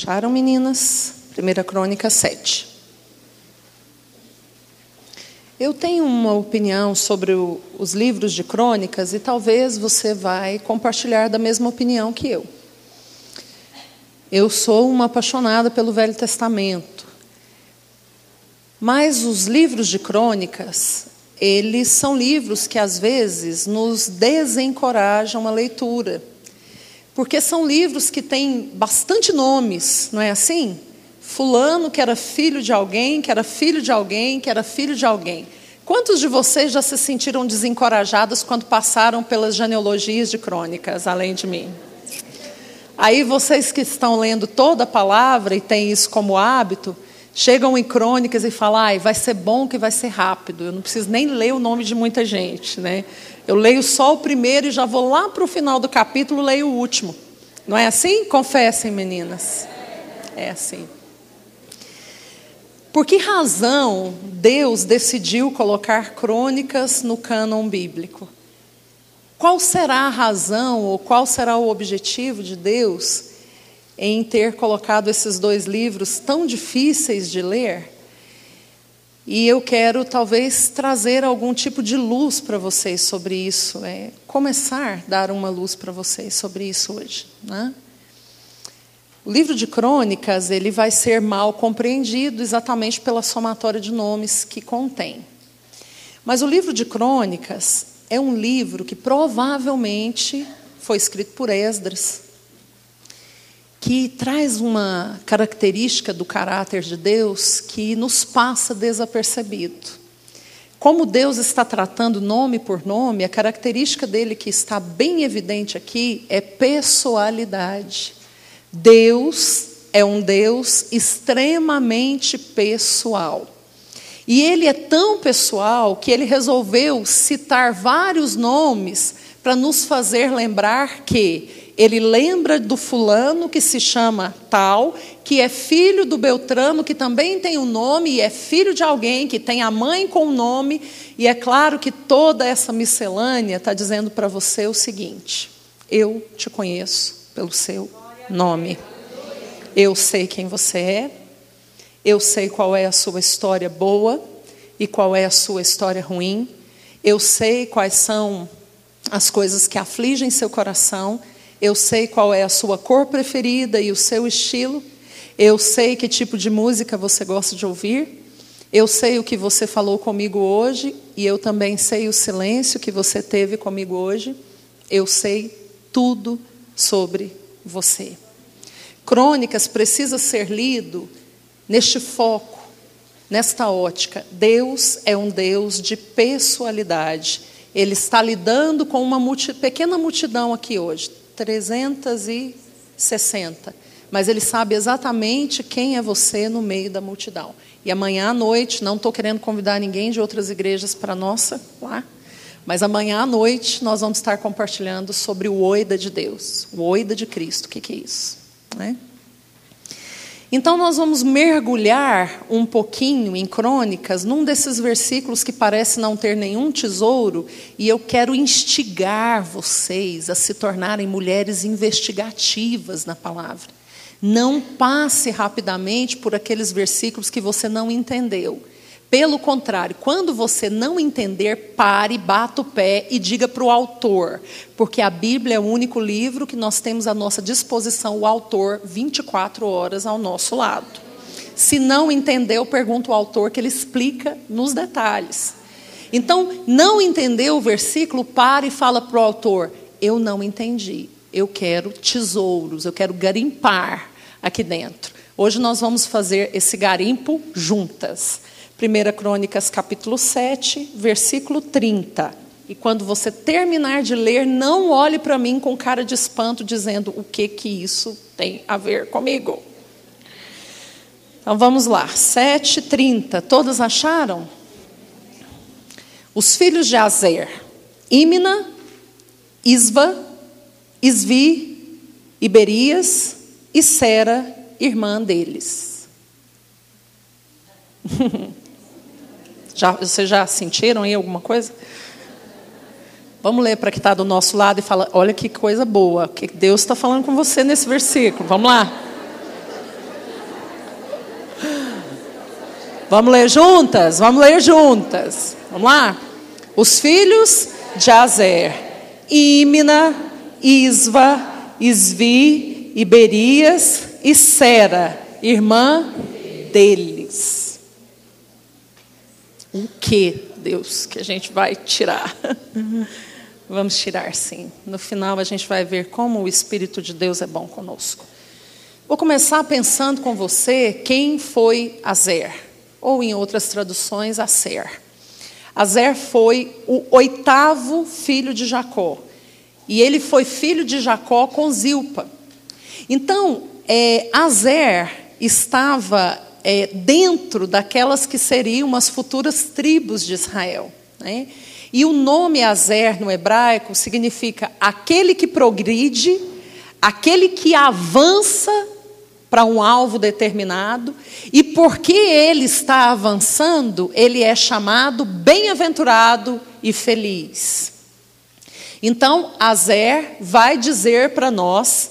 Acharam, meninas? 1 Crônica 7. Eu tenho uma opinião sobre o, os livros de crônicas e talvez você vai compartilhar da mesma opinião que eu. Eu sou uma apaixonada pelo Velho Testamento. Mas os livros de crônicas, eles são livros que às vezes nos desencorajam a leitura. Porque são livros que têm bastante nomes, não é assim? Fulano que era filho de alguém, que era filho de alguém, que era filho de alguém. Quantos de vocês já se sentiram desencorajados quando passaram pelas genealogias de crônicas, além de mim? Aí vocês que estão lendo toda a palavra e têm isso como hábito, chegam em crônicas e falam, ai, vai ser bom que vai ser rápido, eu não preciso nem ler o nome de muita gente. Né? Eu leio só o primeiro e já vou lá para o final do capítulo, leio o último. Não é assim? Confessem, meninas. É assim. Por que razão Deus decidiu colocar crônicas no cânon bíblico? Qual será a razão ou qual será o objetivo de Deus em ter colocado esses dois livros tão difíceis de ler? E eu quero talvez trazer algum tipo de luz para vocês sobre isso, é, começar a dar uma luz para vocês sobre isso hoje. Né? O livro de crônicas ele vai ser mal compreendido exatamente pela somatória de nomes que contém. Mas o livro de crônicas é um livro que provavelmente foi escrito por Esdras, que traz uma característica do caráter de Deus que nos passa desapercebido. Como Deus está tratando nome por nome, a característica dele que está bem evidente aqui é pessoalidade. Deus é um Deus extremamente pessoal. E ele é tão pessoal que ele resolveu citar vários nomes para nos fazer lembrar que ele lembra do fulano que se chama tal, que é filho do Beltrano, que também tem um nome, e é filho de alguém que tem a mãe com o nome. E é claro que toda essa miscelânea está dizendo para você o seguinte: eu te conheço pelo seu nome. Eu sei quem você é, eu sei qual é a sua história boa e qual é a sua história ruim, eu sei quais são as coisas que afligem seu coração, eu sei qual é a sua cor preferida e o seu estilo, eu sei que tipo de música você gosta de ouvir, eu sei o que você falou comigo hoje e eu também sei o silêncio que você teve comigo hoje, eu sei tudo sobre você. Crônicas precisa ser lido neste foco, nesta ótica. Deus é um Deus de pessoalidade. Ele está lidando com uma multi, pequena multidão aqui hoje, 360. Mas ele sabe exatamente quem é você no meio da multidão. E amanhã à noite, não estou querendo convidar ninguém de outras igrejas para nossa lá, mas amanhã à noite nós vamos estar compartilhando sobre o oida de Deus, o oida de Cristo. O que, que é isso? Né? Então, nós vamos mergulhar um pouquinho em Crônicas, num desses versículos que parece não ter nenhum tesouro, e eu quero instigar vocês a se tornarem mulheres investigativas na palavra. Não passe rapidamente por aqueles versículos que você não entendeu. Pelo contrário, quando você não entender, pare, bata o pé e diga para o autor, porque a Bíblia é o único livro que nós temos à nossa disposição, o autor, 24 horas ao nosso lado. Se não entendeu, pergunta o autor que ele explica nos detalhes. Então, não entendeu o versículo, pare e fala para o autor: Eu não entendi, eu quero tesouros, eu quero garimpar aqui dentro. Hoje nós vamos fazer esse garimpo juntas. 1 Crônicas capítulo 7, versículo 30. E quando você terminar de ler, não olhe para mim com cara de espanto, dizendo o que que isso tem a ver comigo. Então vamos lá, 7:30. Todos acharam? Os filhos de Azer, Imna, Isva, Isvi, Iberias e Sera, irmã deles. Já, vocês já sentiram aí alguma coisa? Vamos ler para quem está do nosso lado e fala: olha que coisa boa, que Deus está falando com você nesse versículo. Vamos lá. Vamos ler juntas? Vamos ler juntas. Vamos lá? Os filhos de Azer: Ímina, Isva, Isvi, Iberias e Sera, irmã deles. O que, Deus, que a gente vai tirar? Vamos tirar sim. No final a gente vai ver como o Espírito de Deus é bom conosco. Vou começar pensando com você quem foi Azer, ou em outras traduções, Aser. Azer foi o oitavo filho de Jacó. E ele foi filho de Jacó com Zilpa. Então, é, Azer estava é, dentro daquelas que seriam as futuras tribos de Israel. Né? E o nome Azer no hebraico significa aquele que progride, aquele que avança para um alvo determinado, e porque ele está avançando, ele é chamado bem-aventurado e feliz. Então, Azer vai dizer para nós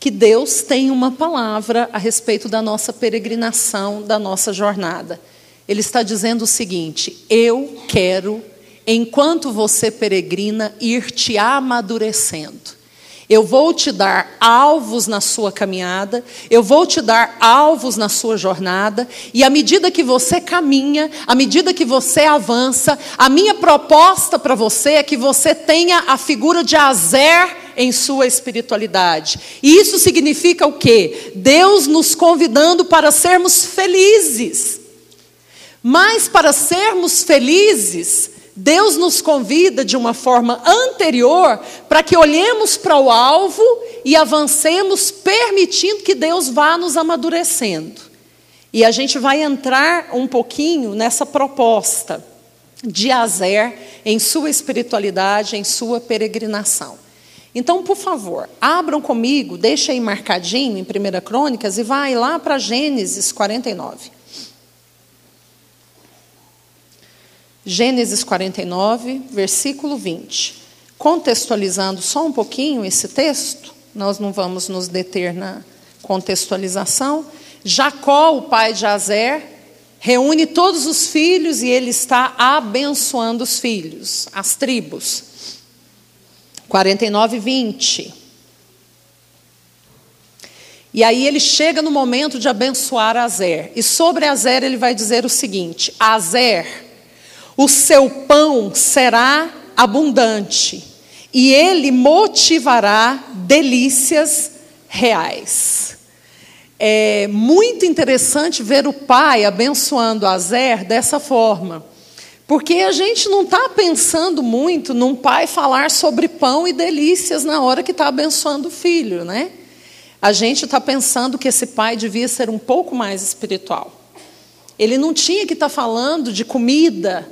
que Deus tem uma palavra a respeito da nossa peregrinação, da nossa jornada. Ele está dizendo o seguinte: Eu quero enquanto você peregrina, ir te amadurecendo. Eu vou te dar alvos na sua caminhada, eu vou te dar alvos na sua jornada, e à medida que você caminha, à medida que você avança, a minha proposta para você é que você tenha a figura de Azer em sua espiritualidade. E isso significa o quê? Deus nos convidando para sermos felizes. Mas para sermos felizes, Deus nos convida de uma forma anterior para que olhemos para o alvo e avancemos, permitindo que Deus vá nos amadurecendo. E a gente vai entrar um pouquinho nessa proposta de Azer em sua espiritualidade, em sua peregrinação. Então, por favor, abram comigo, deixa aí marcadinho em 1 Crônicas e vai lá para Gênesis 49. Gênesis 49, versículo 20. Contextualizando só um pouquinho esse texto, nós não vamos nos deter na contextualização. Jacó, o pai de Azer, reúne todos os filhos e ele está abençoando os filhos, as tribos. 49, 20. E aí ele chega no momento de abençoar Azer. E sobre Azer ele vai dizer o seguinte: Azer o seu pão será abundante e ele motivará delícias reais. É muito interessante ver o pai abençoando Azer dessa forma. Porque a gente não está pensando muito num pai falar sobre pão e delícias na hora que está abençoando o filho, né? A gente está pensando que esse pai devia ser um pouco mais espiritual. Ele não tinha que estar tá falando de comida,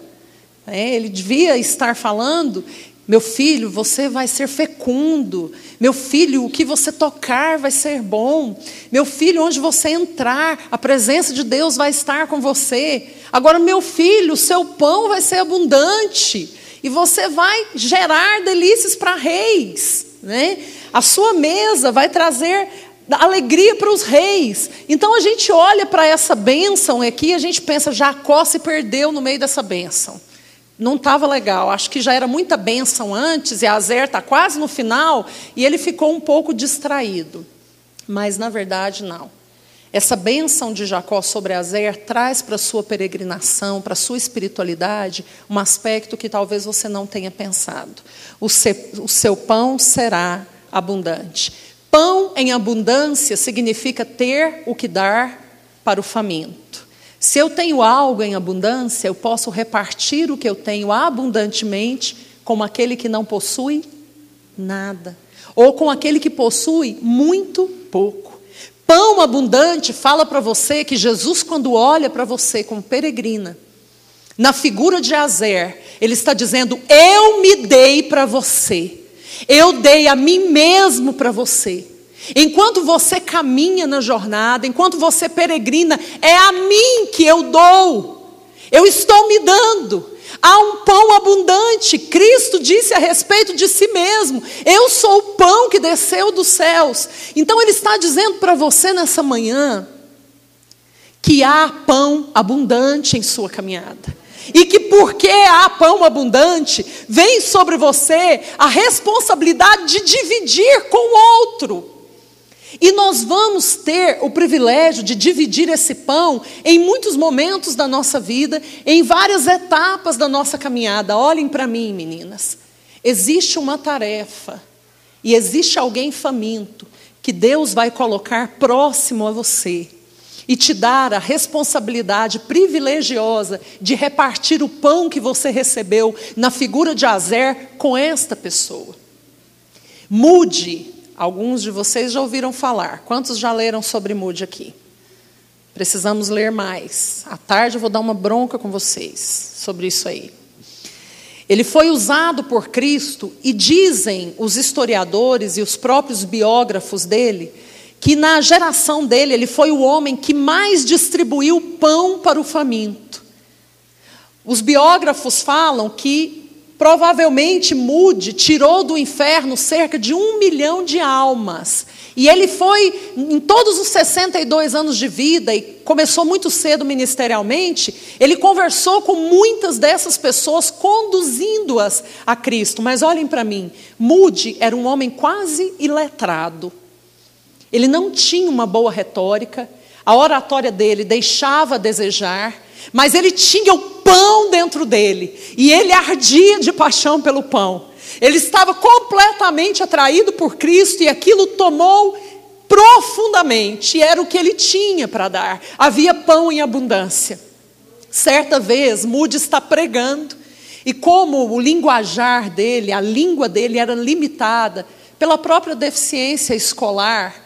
é, ele devia estar falando: meu filho, você vai ser fecundo. Meu filho, o que você tocar vai ser bom. Meu filho, onde você entrar, a presença de Deus vai estar com você. Agora, meu filho, o seu pão vai ser abundante. E você vai gerar delícias para reis. Né? A sua mesa vai trazer alegria para os reis. Então a gente olha para essa bênção aqui a gente pensa: Jacó se perdeu no meio dessa bênção não estava legal. Acho que já era muita bênção antes, e a Azer está quase no final, e ele ficou um pouco distraído. Mas, na verdade, não. Essa bênção de Jacó sobre Azer traz para a sua peregrinação, para a sua espiritualidade, um aspecto que talvez você não tenha pensado. O seu, o seu pão será abundante. Pão em abundância significa ter o que dar para o faminto. Se eu tenho algo em abundância, eu posso repartir o que eu tenho abundantemente com aquele que não possui nada, ou com aquele que possui muito pouco. Pão abundante fala para você que Jesus, quando olha para você como peregrina, na figura de Azer, ele está dizendo: Eu me dei para você, eu dei a mim mesmo para você. Enquanto você caminha na jornada, enquanto você peregrina, é a mim que eu dou. Eu estou me dando. Há um pão abundante. Cristo disse a respeito de si mesmo: Eu sou o pão que desceu dos céus. Então, Ele está dizendo para você nessa manhã que há pão abundante em sua caminhada. E que porque há pão abundante, vem sobre você a responsabilidade de dividir com o outro. E nós vamos ter o privilégio de dividir esse pão em muitos momentos da nossa vida, em várias etapas da nossa caminhada. Olhem para mim, meninas. Existe uma tarefa e existe alguém faminto que Deus vai colocar próximo a você e te dar a responsabilidade privilegiosa de repartir o pão que você recebeu na figura de Azer com esta pessoa. Mude, alguns de vocês já ouviram falar. Quantos já leram sobre mude aqui? Precisamos ler mais. À tarde eu vou dar uma bronca com vocês sobre isso aí. Ele foi usado por Cristo e dizem os historiadores e os próprios biógrafos dele que na geração dele ele foi o homem que mais distribuiu pão para o faminto. Os biógrafos falam que provavelmente Mude tirou do inferno cerca de um milhão de almas. E ele foi, em todos os 62 anos de vida, e começou muito cedo ministerialmente, ele conversou com muitas dessas pessoas, conduzindo-as a Cristo. Mas olhem para mim, Mude era um homem quase iletrado. Ele não tinha uma boa retórica, a oratória dele deixava a desejar, mas ele tinha o pão dentro dele e ele ardia de paixão pelo pão. Ele estava completamente atraído por Cristo e aquilo tomou profundamente, e era o que ele tinha para dar. Havia pão em abundância. Certa vez, Moody está pregando, e como o linguajar dele, a língua dele era limitada pela própria deficiência escolar,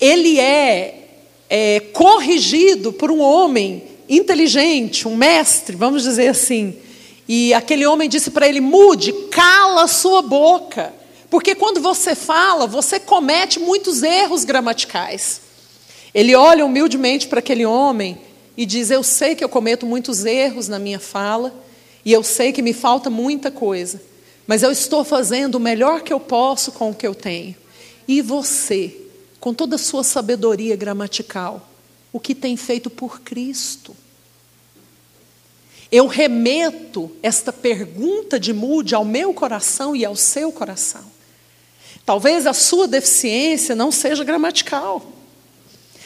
ele é, é corrigido por um homem inteligente, um mestre, vamos dizer assim. E aquele homem disse para ele: mude, cala sua boca. Porque quando você fala, você comete muitos erros gramaticais. Ele olha humildemente para aquele homem e diz: Eu sei que eu cometo muitos erros na minha fala, e eu sei que me falta muita coisa, mas eu estou fazendo o melhor que eu posso com o que eu tenho. E você? com toda a sua sabedoria gramatical, o que tem feito por Cristo. Eu remeto esta pergunta de mude ao meu coração e ao seu coração. Talvez a sua deficiência não seja gramatical,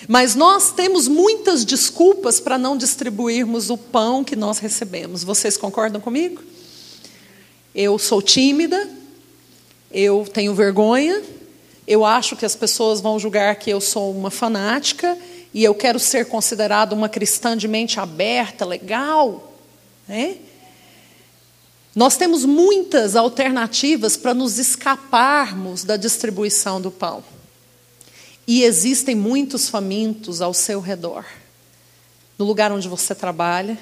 mas nós temos muitas desculpas para não distribuirmos o pão que nós recebemos. Vocês concordam comigo? Eu sou tímida, eu tenho vergonha, eu acho que as pessoas vão julgar que eu sou uma fanática e eu quero ser considerada uma cristã de mente aberta, legal. Né? Nós temos muitas alternativas para nos escaparmos da distribuição do pão. E existem muitos famintos ao seu redor. No lugar onde você trabalha,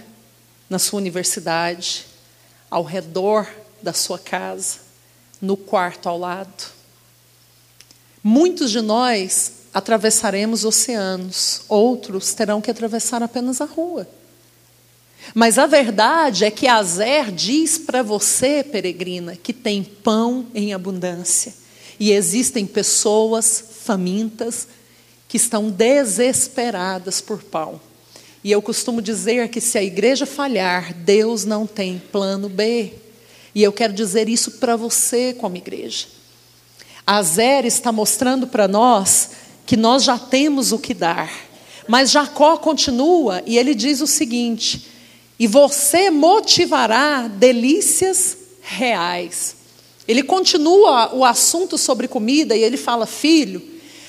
na sua universidade, ao redor da sua casa, no quarto ao lado. Muitos de nós atravessaremos oceanos, outros terão que atravessar apenas a rua. Mas a verdade é que Azer diz para você, peregrina, que tem pão em abundância. E existem pessoas famintas que estão desesperadas por pão. E eu costumo dizer que se a igreja falhar, Deus não tem plano B. E eu quero dizer isso para você, como igreja. Azer está mostrando para nós que nós já temos o que dar. Mas Jacó continua e ele diz o seguinte: e você motivará delícias reais. Ele continua o assunto sobre comida e ele fala: filho,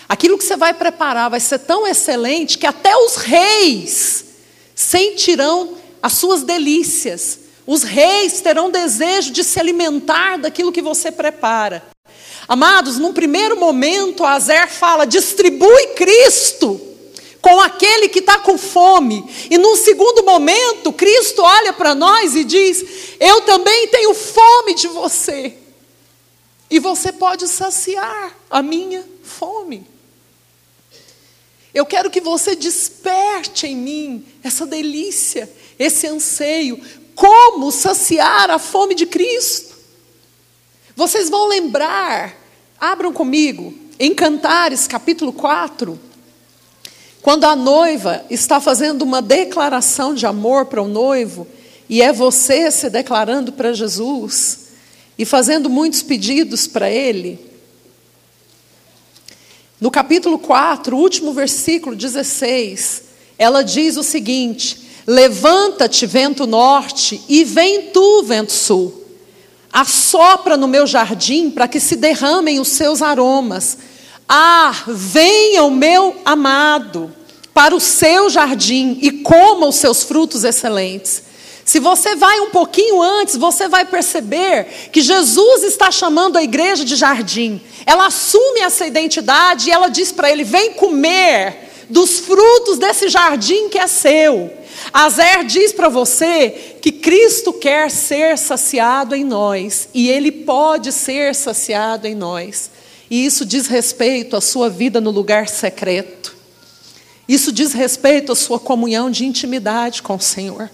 aquilo que você vai preparar vai ser tão excelente que até os reis sentirão as suas delícias. Os reis terão desejo de se alimentar daquilo que você prepara. Amados, num primeiro momento, Azer fala: distribui Cristo com aquele que está com fome. E num segundo momento, Cristo olha para nós e diz: Eu também tenho fome de você. E você pode saciar a minha fome. Eu quero que você desperte em mim essa delícia, esse anseio. Como saciar a fome de Cristo? Vocês vão lembrar Abram comigo em Cantares, capítulo 4, Quando a noiva está fazendo uma declaração de amor para o noivo, e é você se declarando para Jesus e fazendo muitos pedidos para Ele. No capítulo 4, último versículo 16, ela diz o seguinte: Levanta-te, vento norte, e vem tu, vento sul. Assopra no meu jardim para que se derramem os seus aromas. Ah, venha o meu amado para o seu jardim e coma os seus frutos excelentes. Se você vai um pouquinho antes, você vai perceber que Jesus está chamando a igreja de jardim. Ela assume essa identidade e ela diz para ele: vem comer dos frutos desse jardim que é seu. Azer diz para você que Cristo quer ser saciado em nós e Ele pode ser saciado em nós. E isso diz respeito à sua vida no lugar secreto. Isso diz respeito à sua comunhão de intimidade com o Senhor.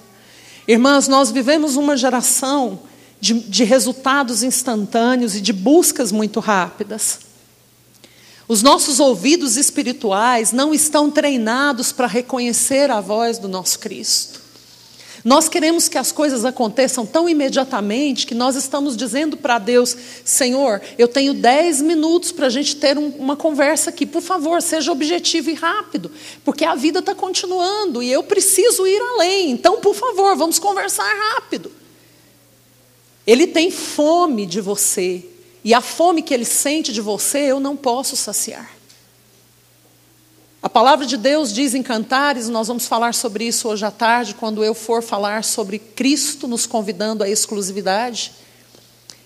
Irmãs, nós vivemos uma geração de, de resultados instantâneos e de buscas muito rápidas. Os nossos ouvidos espirituais não estão treinados para reconhecer a voz do nosso Cristo. Nós queremos que as coisas aconteçam tão imediatamente que nós estamos dizendo para Deus: Senhor, eu tenho dez minutos para a gente ter um, uma conversa aqui. Por favor, seja objetivo e rápido, porque a vida está continuando e eu preciso ir além. Então, por favor, vamos conversar rápido. Ele tem fome de você, e a fome que ele sente de você, eu não posso saciar. A palavra de Deus diz em Cantares, nós vamos falar sobre isso hoje à tarde, quando eu for falar sobre Cristo nos convidando à exclusividade.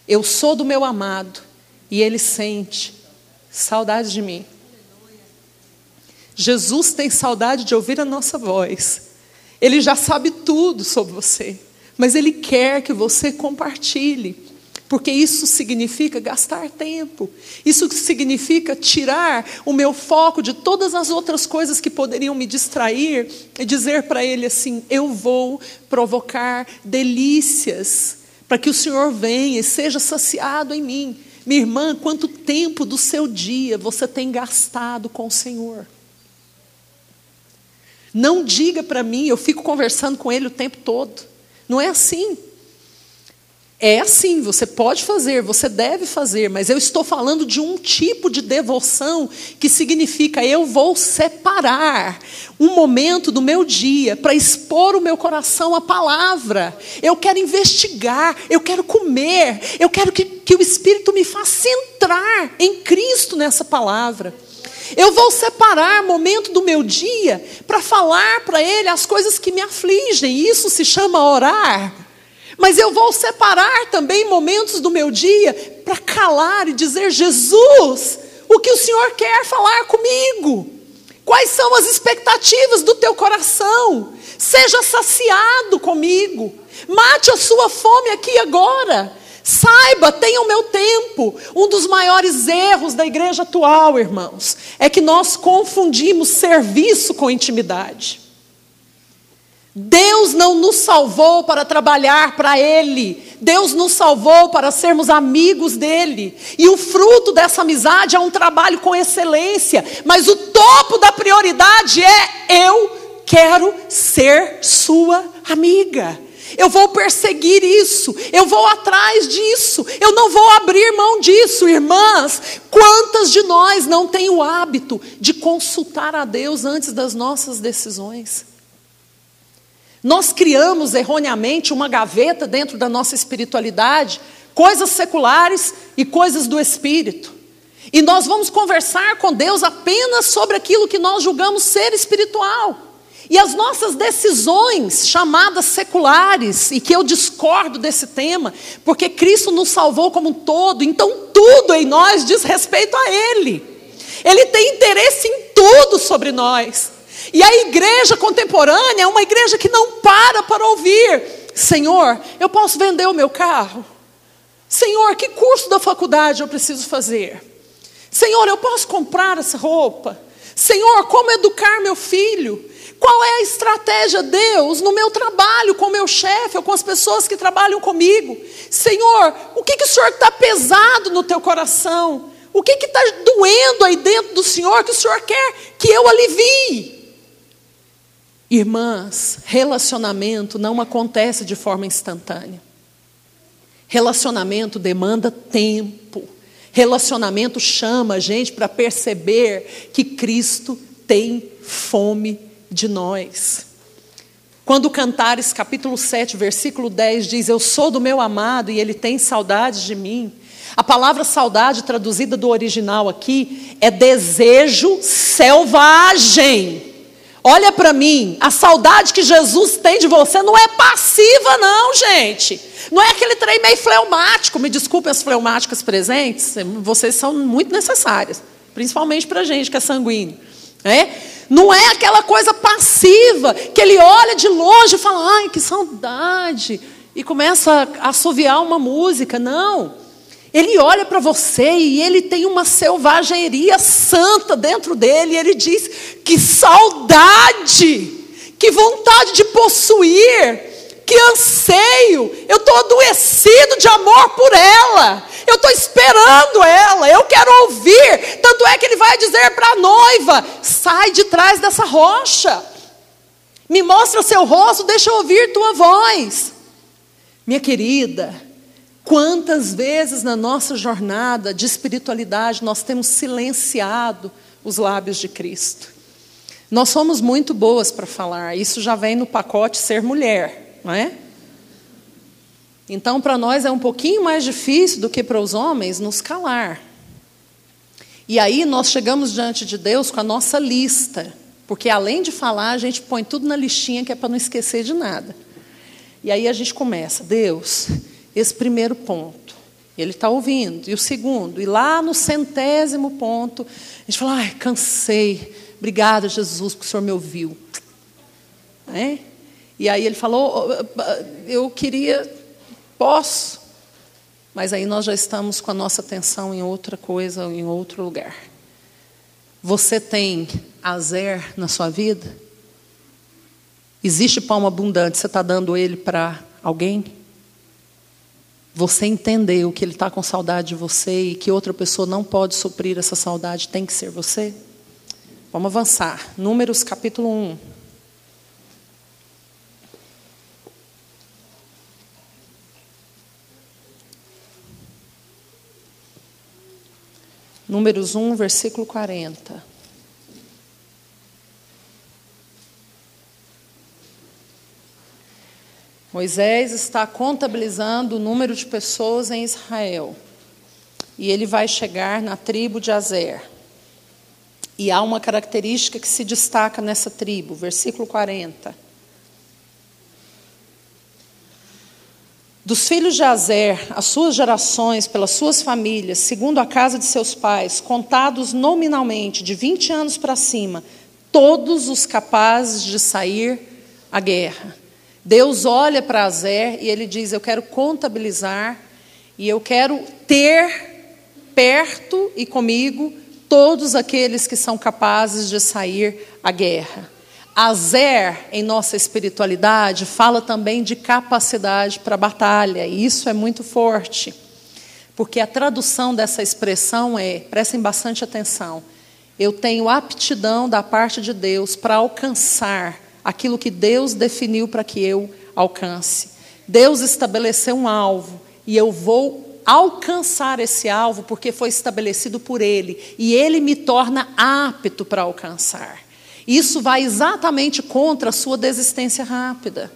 Eu sou do meu amado e ele sente saudade de mim. Jesus tem saudade de ouvir a nossa voz. Ele já sabe tudo sobre você, mas ele quer que você compartilhe porque isso significa gastar tempo, isso significa tirar o meu foco de todas as outras coisas que poderiam me distrair e dizer para Ele assim: eu vou provocar delícias para que o Senhor venha e seja saciado em mim. Minha irmã, quanto tempo do seu dia você tem gastado com o Senhor? Não diga para mim, eu fico conversando com Ele o tempo todo. Não é assim. É assim, você pode fazer, você deve fazer, mas eu estou falando de um tipo de devoção que significa eu vou separar um momento do meu dia para expor o meu coração à palavra. Eu quero investigar, eu quero comer, eu quero que, que o Espírito me faça entrar em Cristo nessa palavra. Eu vou separar momento do meu dia para falar para Ele as coisas que me afligem. Isso se chama orar. Mas eu vou separar também momentos do meu dia para calar e dizer: Jesus, o que o Senhor quer falar comigo? Quais são as expectativas do teu coração? Seja saciado comigo. Mate a sua fome aqui agora. Saiba, tenha o meu tempo. Um dos maiores erros da igreja atual, irmãos, é que nós confundimos serviço com intimidade. Deus não nos salvou para trabalhar para Ele, Deus nos salvou para sermos amigos dEle, e o fruto dessa amizade é um trabalho com excelência, mas o topo da prioridade é: eu quero ser Sua amiga. Eu vou perseguir isso, eu vou atrás disso, eu não vou abrir mão disso, irmãs. Quantas de nós não têm o hábito de consultar a Deus antes das nossas decisões? Nós criamos erroneamente uma gaveta dentro da nossa espiritualidade, coisas seculares e coisas do espírito. E nós vamos conversar com Deus apenas sobre aquilo que nós julgamos ser espiritual. E as nossas decisões, chamadas seculares, e que eu discordo desse tema, porque Cristo nos salvou como um todo, então tudo em nós diz respeito a Ele. Ele tem interesse em tudo sobre nós. E a igreja contemporânea é uma igreja que não para para ouvir: Senhor, eu posso vender o meu carro? Senhor, que curso da faculdade eu preciso fazer? Senhor, eu posso comprar essa roupa? Senhor, como educar meu filho? Qual é a estratégia, Deus, no meu trabalho, com o meu chefe ou com as pessoas que trabalham comigo? Senhor, o que, que o Senhor está pesado no teu coração? O que está doendo aí dentro do Senhor que o Senhor quer que eu alivie? Irmãs, relacionamento não acontece de forma instantânea. Relacionamento demanda tempo. Relacionamento chama a gente para perceber que Cristo tem fome de nós. Quando Cantares, capítulo 7, versículo 10 diz: Eu sou do meu amado e ele tem saudade de mim. A palavra saudade, traduzida do original aqui, é desejo selvagem. Olha para mim, a saudade que Jesus tem de você não é passiva, não, gente. Não é aquele trem meio fleumático. Me desculpem as fleumáticas presentes, vocês são muito necessárias, principalmente para a gente que é sanguíneo. É? Não é aquela coisa passiva que ele olha de longe e fala, ai, que saudade, e começa a assoviar uma música. Não. Ele olha para você e ele tem uma selvageria santa dentro dele. E ele diz: que saudade, que vontade de possuir, que anseio. Eu estou adoecido de amor por ela. Eu estou esperando ela. Eu quero ouvir. Tanto é que ele vai dizer para a noiva: sai de trás dessa rocha. Me mostra seu rosto, deixa eu ouvir tua voz. Minha querida, Quantas vezes na nossa jornada de espiritualidade nós temos silenciado os lábios de Cristo? Nós somos muito boas para falar, isso já vem no pacote ser mulher, não é? Então, para nós é um pouquinho mais difícil do que para os homens nos calar. E aí nós chegamos diante de Deus com a nossa lista, porque além de falar, a gente põe tudo na listinha que é para não esquecer de nada. E aí a gente começa, Deus, esse primeiro ponto. Ele está ouvindo. E o segundo. E lá no centésimo ponto, a gente fala: ai, cansei. Obrigada, Jesus, porque o Senhor me ouviu. É? E aí ele falou: eu queria, posso. Mas aí nós já estamos com a nossa atenção em outra coisa, em outro lugar. Você tem azer na sua vida? Existe pão abundante, você está dando ele para alguém? Você entendeu que ele está com saudade de você e que outra pessoa não pode suprir essa saudade, tem que ser você? Vamos avançar. Números capítulo 1. Números 1, versículo 40. Moisés está contabilizando o número de pessoas em Israel. E ele vai chegar na tribo de Azer. E há uma característica que se destaca nessa tribo, versículo 40. Dos filhos de Azer, as suas gerações, pelas suas famílias, segundo a casa de seus pais, contados nominalmente de 20 anos para cima, todos os capazes de sair à guerra. Deus olha para Azer e ele diz: Eu quero contabilizar e eu quero ter perto e comigo todos aqueles que são capazes de sair à guerra. Azer, em nossa espiritualidade, fala também de capacidade para batalha, e isso é muito forte, porque a tradução dessa expressão é: prestem bastante atenção, eu tenho aptidão da parte de Deus para alcançar aquilo que Deus definiu para que eu alcance. Deus estabeleceu um alvo e eu vou alcançar esse alvo porque foi estabelecido por Ele e Ele me torna apto para alcançar. Isso vai exatamente contra a sua desistência rápida.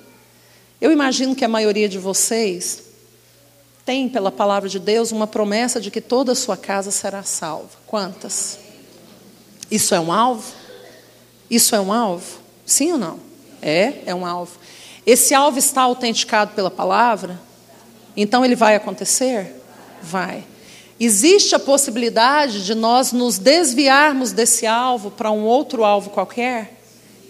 Eu imagino que a maioria de vocês tem, pela palavra de Deus, uma promessa de que toda a sua casa será salva. Quantas? Isso é um alvo? Isso é um alvo? Sim ou não? É, é um alvo. Esse alvo está autenticado pela palavra? Então ele vai acontecer? Vai. Existe a possibilidade de nós nos desviarmos desse alvo para um outro alvo qualquer?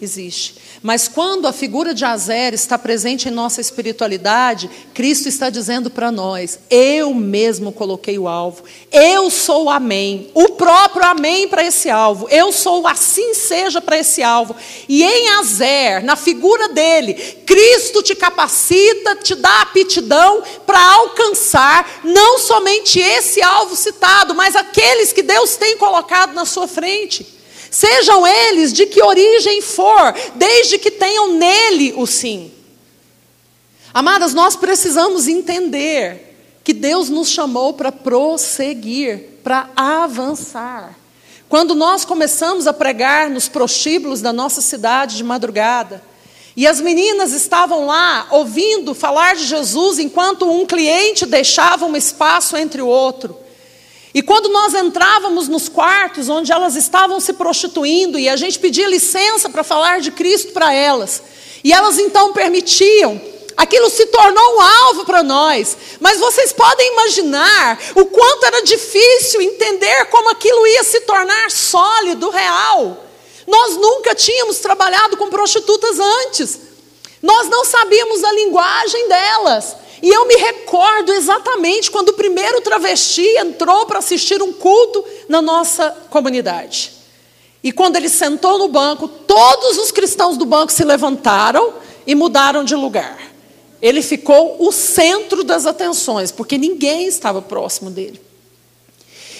Existe. Mas quando a figura de Azer está presente em nossa espiritualidade, Cristo está dizendo para nós: eu mesmo coloquei o alvo, eu sou o Amém, o próprio Amém para esse alvo, eu sou assim seja para esse alvo. E em Azer, na figura dele, Cristo te capacita, te dá aptidão para alcançar não somente esse alvo citado, mas aqueles que Deus tem colocado na sua frente. Sejam eles de que origem for, desde que tenham nele o sim. Amadas, nós precisamos entender que Deus nos chamou para prosseguir, para avançar. Quando nós começamos a pregar nos prostíbulos da nossa cidade de madrugada, e as meninas estavam lá ouvindo falar de Jesus enquanto um cliente deixava um espaço entre o outro. E quando nós entrávamos nos quartos onde elas estavam se prostituindo e a gente pedia licença para falar de Cristo para elas, e elas então permitiam, aquilo se tornou um alvo para nós. Mas vocês podem imaginar o quanto era difícil entender como aquilo ia se tornar sólido, real. Nós nunca tínhamos trabalhado com prostitutas antes. Nós não sabíamos a linguagem delas. E eu me recordo exatamente quando o primeiro travesti entrou para assistir um culto na nossa comunidade. E quando ele sentou no banco, todos os cristãos do banco se levantaram e mudaram de lugar. Ele ficou o centro das atenções, porque ninguém estava próximo dele.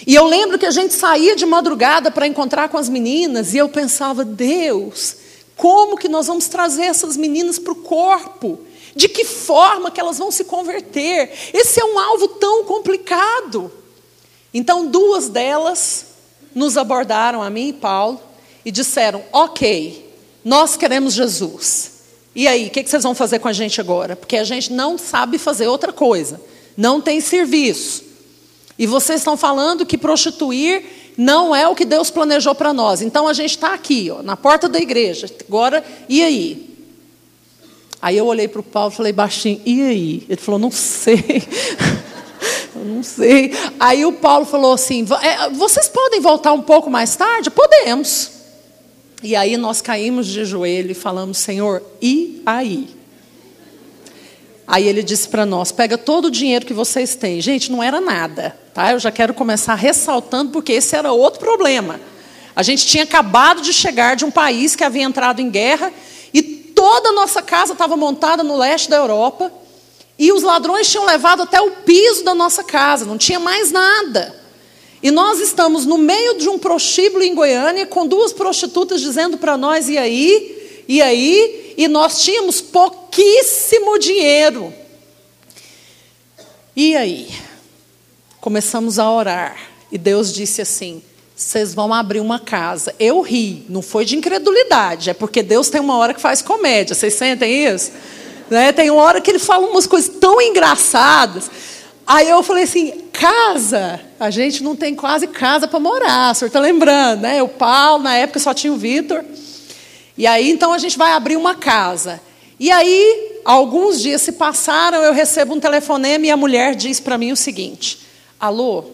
E eu lembro que a gente saía de madrugada para encontrar com as meninas e eu pensava, Deus, como que nós vamos trazer essas meninas para o corpo? De que forma que elas vão se converter? Esse é um alvo tão complicado. Então, duas delas nos abordaram, a mim e Paulo, e disseram: Ok, nós queremos Jesus. E aí, o que, que vocês vão fazer com a gente agora? Porque a gente não sabe fazer outra coisa, não tem serviço. E vocês estão falando que prostituir não é o que Deus planejou para nós. Então a gente está aqui, ó, na porta da igreja. Agora, e aí? Aí eu olhei para o Paulo e falei baixinho, e aí? Ele falou, não sei. eu não sei. Aí o Paulo falou assim: é, vocês podem voltar um pouco mais tarde? Podemos. E aí nós caímos de joelho e falamos, Senhor, e aí? Aí ele disse para nós: pega todo o dinheiro que vocês têm. Gente, não era nada, tá? Eu já quero começar ressaltando, porque esse era outro problema. A gente tinha acabado de chegar de um país que havia entrado em guerra toda a nossa casa estava montada no leste da Europa e os ladrões tinham levado até o piso da nossa casa, não tinha mais nada. E nós estamos no meio de um prostíbulo em Goiânia com duas prostitutas dizendo para nós: e aí? E aí? e nós tínhamos pouquíssimo dinheiro. E aí? Começamos a orar e Deus disse assim: vocês vão abrir uma casa. Eu ri, não foi de incredulidade, é porque Deus tem uma hora que faz comédia. Vocês sentem isso? Né? Tem uma hora que ele fala umas coisas tão engraçadas. Aí eu falei assim: casa, a gente não tem quase casa para morar. O senhor está lembrando, né? O Paulo, na época só tinha o Vitor. E aí então a gente vai abrir uma casa. E aí, alguns dias se passaram, eu recebo um telefonema e a mulher diz para mim o seguinte: Alô,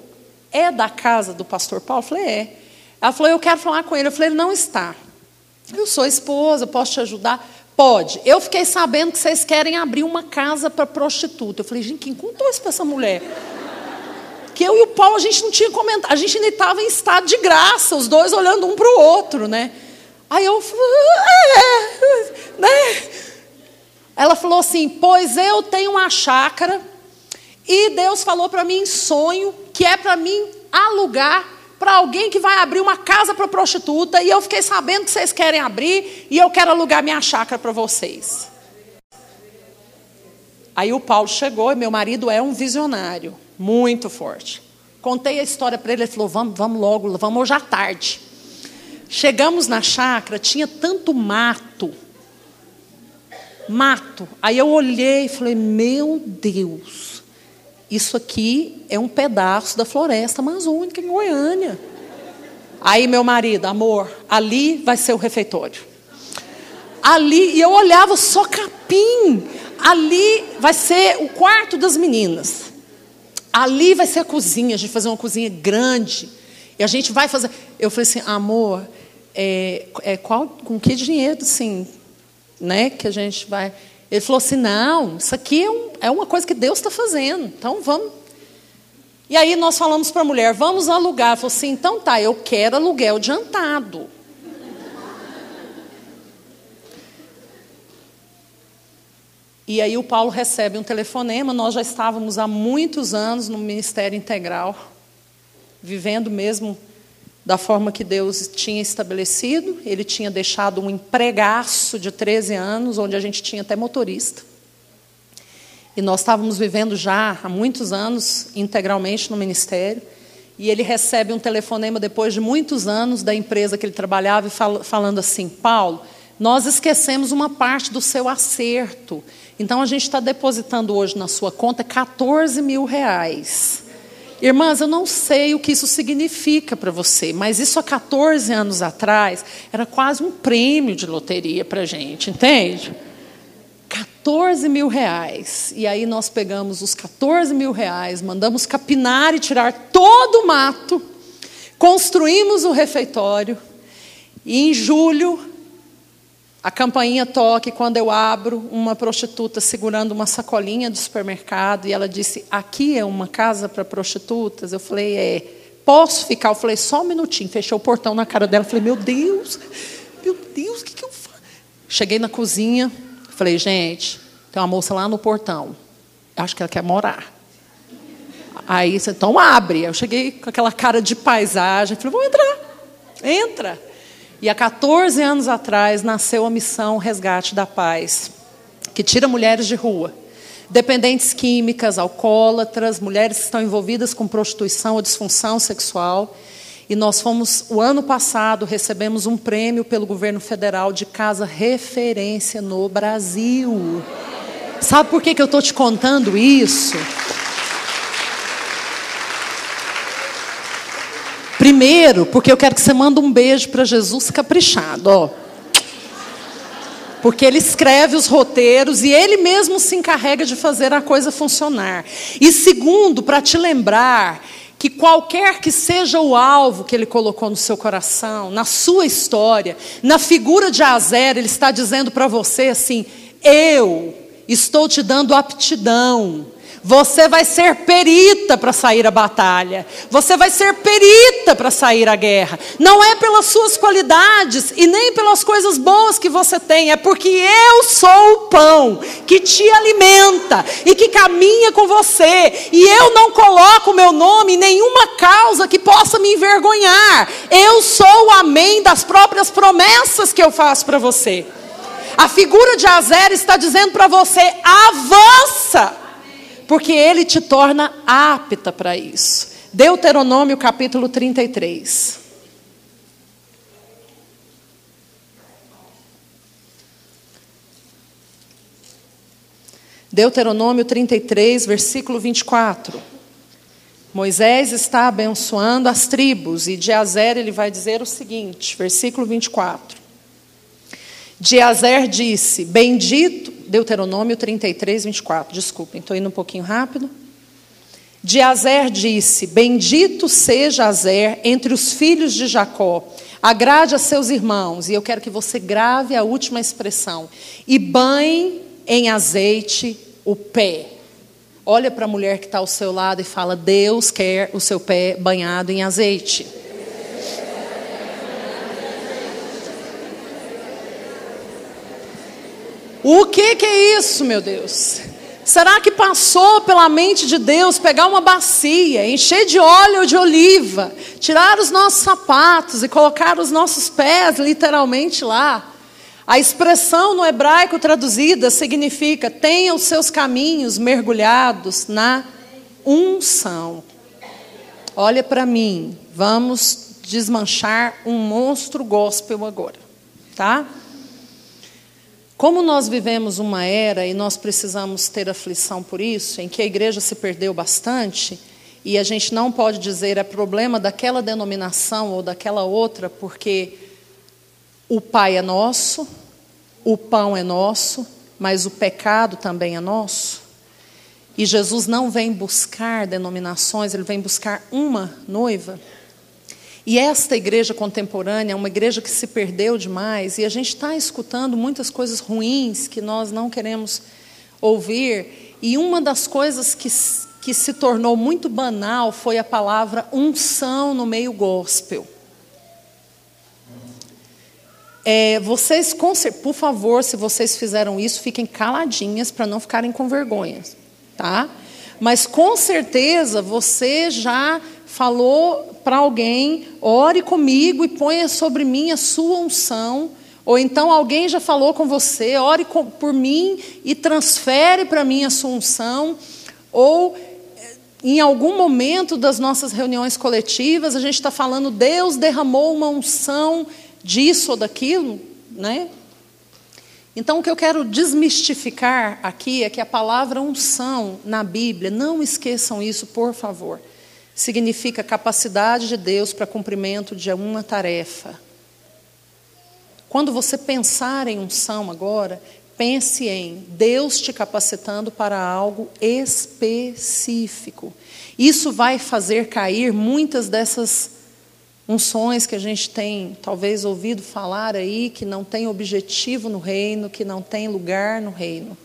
é da casa do pastor Paulo? Eu falei, é. Ela falou, eu quero falar com ele. Eu falei, ele não está. Eu sou esposa, posso te ajudar? Pode. Eu fiquei sabendo que vocês querem abrir uma casa para prostituta. Eu falei, gente, quem contou isso para essa mulher? Que eu e o Paulo, a gente não tinha comentado. A gente ainda estava em estado de graça, os dois olhando um para o outro, né? Aí eu falei, é, né? Ela falou assim: Pois eu tenho uma chácara e Deus falou para mim em sonho que é para mim alugar para alguém que vai abrir uma casa para prostituta e eu fiquei sabendo que vocês querem abrir e eu quero alugar minha chácara para vocês. Aí o Paulo chegou e meu marido é um visionário, muito forte. Contei a história para ele, ele falou: vamos, vamos logo, vamos hoje à tarde. Chegamos na chácara, tinha tanto mato. Mato. Aí eu olhei e falei: Meu Deus, isso aqui é um pedaço da floresta amazônica em Goiânia. Aí meu marido, amor, ali vai ser o refeitório. Ali, e eu olhava só capim. Ali vai ser o quarto das meninas. Ali vai ser a cozinha, a gente vai fazer uma cozinha grande. E a gente vai fazer. Eu falei assim, amor, é, é, qual, com que dinheiro, sim, né, que a gente vai... Ele falou assim, não, isso aqui é, um, é uma coisa que Deus está fazendo, então vamos... E aí nós falamos para a mulher, vamos alugar. Ela falou assim, então tá, eu quero aluguel adiantado. E aí o Paulo recebe um telefonema, nós já estávamos há muitos anos no Ministério Integral, vivendo mesmo da forma que Deus tinha estabelecido. Ele tinha deixado um empregaço de 13 anos, onde a gente tinha até motorista. E nós estávamos vivendo já há muitos anos integralmente no ministério. E ele recebe um telefonema depois de muitos anos da empresa que ele trabalhava e fal falando assim: Paulo, nós esquecemos uma parte do seu acerto. Então a gente está depositando hoje na sua conta 14 mil reais. Irmãs, eu não sei o que isso significa para você, mas isso há 14 anos atrás era quase um prêmio de loteria para a gente, entende? 14 mil reais. E aí nós pegamos os 14 mil reais, mandamos capinar e tirar todo o mato, construímos o refeitório, e em julho a campainha toca e quando eu abro, uma prostituta segurando uma sacolinha do supermercado e ela disse: Aqui é uma casa para prostitutas? Eu falei: É. Posso ficar? Eu falei: Só um minutinho. Fechei o portão na cara dela. Eu falei: Meu Deus, meu Deus, o que, que eu faço? Cheguei na cozinha. Falei: Gente, tem uma moça lá no portão. Acho que ela quer morar. Aí então abre. Eu cheguei com aquela cara de paisagem. Falei: Vou entrar. Entra. E há 14 anos atrás nasceu a missão Resgate da Paz, que tira mulheres de rua, dependentes químicas, alcoólatras, mulheres que estão envolvidas com prostituição ou disfunção sexual. E nós fomos, o ano passado, recebemos um prêmio pelo governo federal de casa referência no Brasil. Sabe por que, que eu estou te contando isso? Primeiro, porque eu quero que você mande um beijo para Jesus caprichado, ó. Porque ele escreve os roteiros e ele mesmo se encarrega de fazer a coisa funcionar. E segundo, para te lembrar que qualquer que seja o alvo que ele colocou no seu coração, na sua história, na figura de Azer, ele está dizendo para você assim: eu estou te dando aptidão você vai ser perita para sair a batalha. Você vai ser perita para sair a guerra. Não é pelas suas qualidades e nem pelas coisas boas que você tem, é porque eu sou o pão que te alimenta e que caminha com você. E eu não coloco o meu nome em nenhuma causa que possa me envergonhar. Eu sou o amém das próprias promessas que eu faço para você. A figura de Azer está dizendo para você: avança porque ele te torna apta para isso. Deuteronômio capítulo 33. Deuteronômio 33, versículo 24. Moisés está abençoando as tribos, e de Azer ele vai dizer o seguinte, versículo 24. De Azer disse: Bendito, Deuteronômio 33, 24. Desculpem, estou indo um pouquinho rápido. De Azer disse: Bendito seja Azer entre os filhos de Jacó, agrade a seus irmãos. E eu quero que você grave a última expressão: e banhe em azeite o pé. Olha para a mulher que está ao seu lado e fala: Deus quer o seu pé banhado em azeite. O que, que é isso, meu Deus? Será que passou pela mente de Deus pegar uma bacia, encher de óleo de oliva, tirar os nossos sapatos e colocar os nossos pés literalmente lá? A expressão no hebraico traduzida significa: tenha os seus caminhos mergulhados na unção. Olha para mim, vamos desmanchar um monstro gospel agora, tá? Como nós vivemos uma era e nós precisamos ter aflição por isso, em que a igreja se perdeu bastante, e a gente não pode dizer é problema daquela denominação ou daquela outra, porque o Pai é nosso, o pão é nosso, mas o pecado também é nosso. E Jesus não vem buscar denominações, ele vem buscar uma noiva. E esta igreja contemporânea é uma igreja que se perdeu demais e a gente está escutando muitas coisas ruins que nós não queremos ouvir. E uma das coisas que, que se tornou muito banal foi a palavra unção no meio gospel. É, vocês, por favor, se vocês fizeram isso, fiquem caladinhas para não ficarem com vergonha, tá? Mas com certeza você já falou para alguém: ore comigo e ponha sobre mim a sua unção. Ou então alguém já falou com você, ore por mim e transfere para mim a sua unção. Ou em algum momento das nossas reuniões coletivas, a gente está falando, Deus derramou uma unção disso ou daquilo, né? Então, o que eu quero desmistificar aqui é que a palavra unção na Bíblia, não esqueçam isso, por favor, significa capacidade de Deus para cumprimento de uma tarefa. Quando você pensar em unção agora, pense em Deus te capacitando para algo específico. Isso vai fazer cair muitas dessas unções que a gente tem talvez ouvido falar aí, que não tem objetivo no reino, que não tem lugar no reino.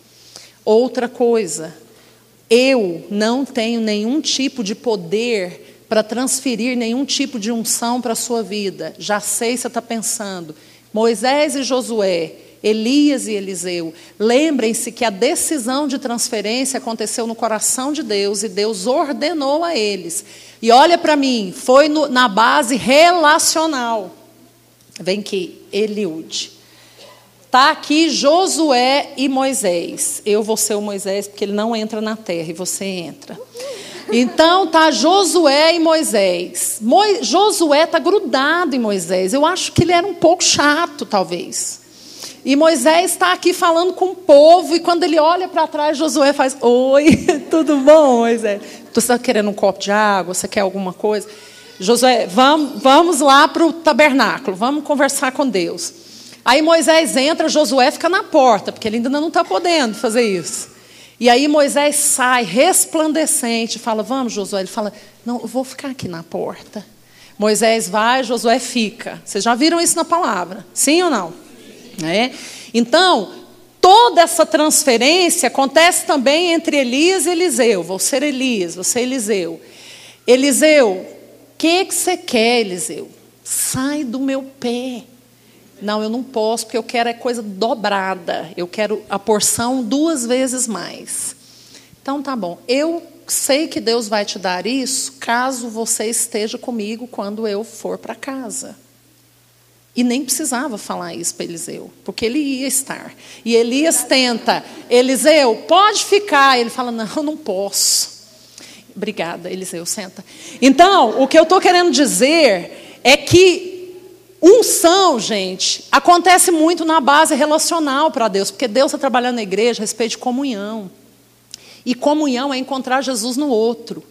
Outra coisa, eu não tenho nenhum tipo de poder para transferir nenhum tipo de unção para a sua vida. Já sei, você está pensando. Moisés e Josué, Elias e Eliseu. Lembrem-se que a decisão de transferência aconteceu no coração de Deus e Deus ordenou a eles. E olha para mim, foi no, na base relacional. Vem aqui, Eliude. Está aqui Josué e Moisés. Eu vou ser o Moisés porque ele não entra na terra e você entra. Então tá Josué e Moisés. Mo Josué tá grudado em Moisés. Eu acho que ele era um pouco chato, talvez. E Moisés está aqui falando com o povo, e quando ele olha para trás, Josué faz: Oi, tudo bom, Moisés? Você está querendo um copo de água? Você quer alguma coisa? Josué, vamos, vamos lá para o tabernáculo, vamos conversar com Deus. Aí Moisés entra, Josué fica na porta, porque ele ainda não está podendo fazer isso. E aí Moisés sai resplandecente, fala: Vamos, Josué. Ele fala: Não, eu vou ficar aqui na porta. Moisés vai, Josué fica. Vocês já viram isso na palavra? Sim ou não? Né? Então, toda essa transferência acontece também entre Elias e Eliseu. Vou ser Elias, ser Eliseu. Eliseu, o que, que você quer, Eliseu? Sai do meu pé. Não, eu não posso, porque eu quero é coisa dobrada. Eu quero a porção duas vezes mais. Então tá bom. Eu sei que Deus vai te dar isso caso você esteja comigo quando eu for para casa. E nem precisava falar isso para Eliseu, porque ele ia estar. E Elias tenta, Eliseu, pode ficar. Ele fala, não, não posso. Obrigada, Eliseu, senta. Então, o que eu estou querendo dizer é que unção, gente, acontece muito na base relacional para Deus, porque Deus está trabalhando na igreja a respeito de comunhão. E comunhão é encontrar Jesus no outro.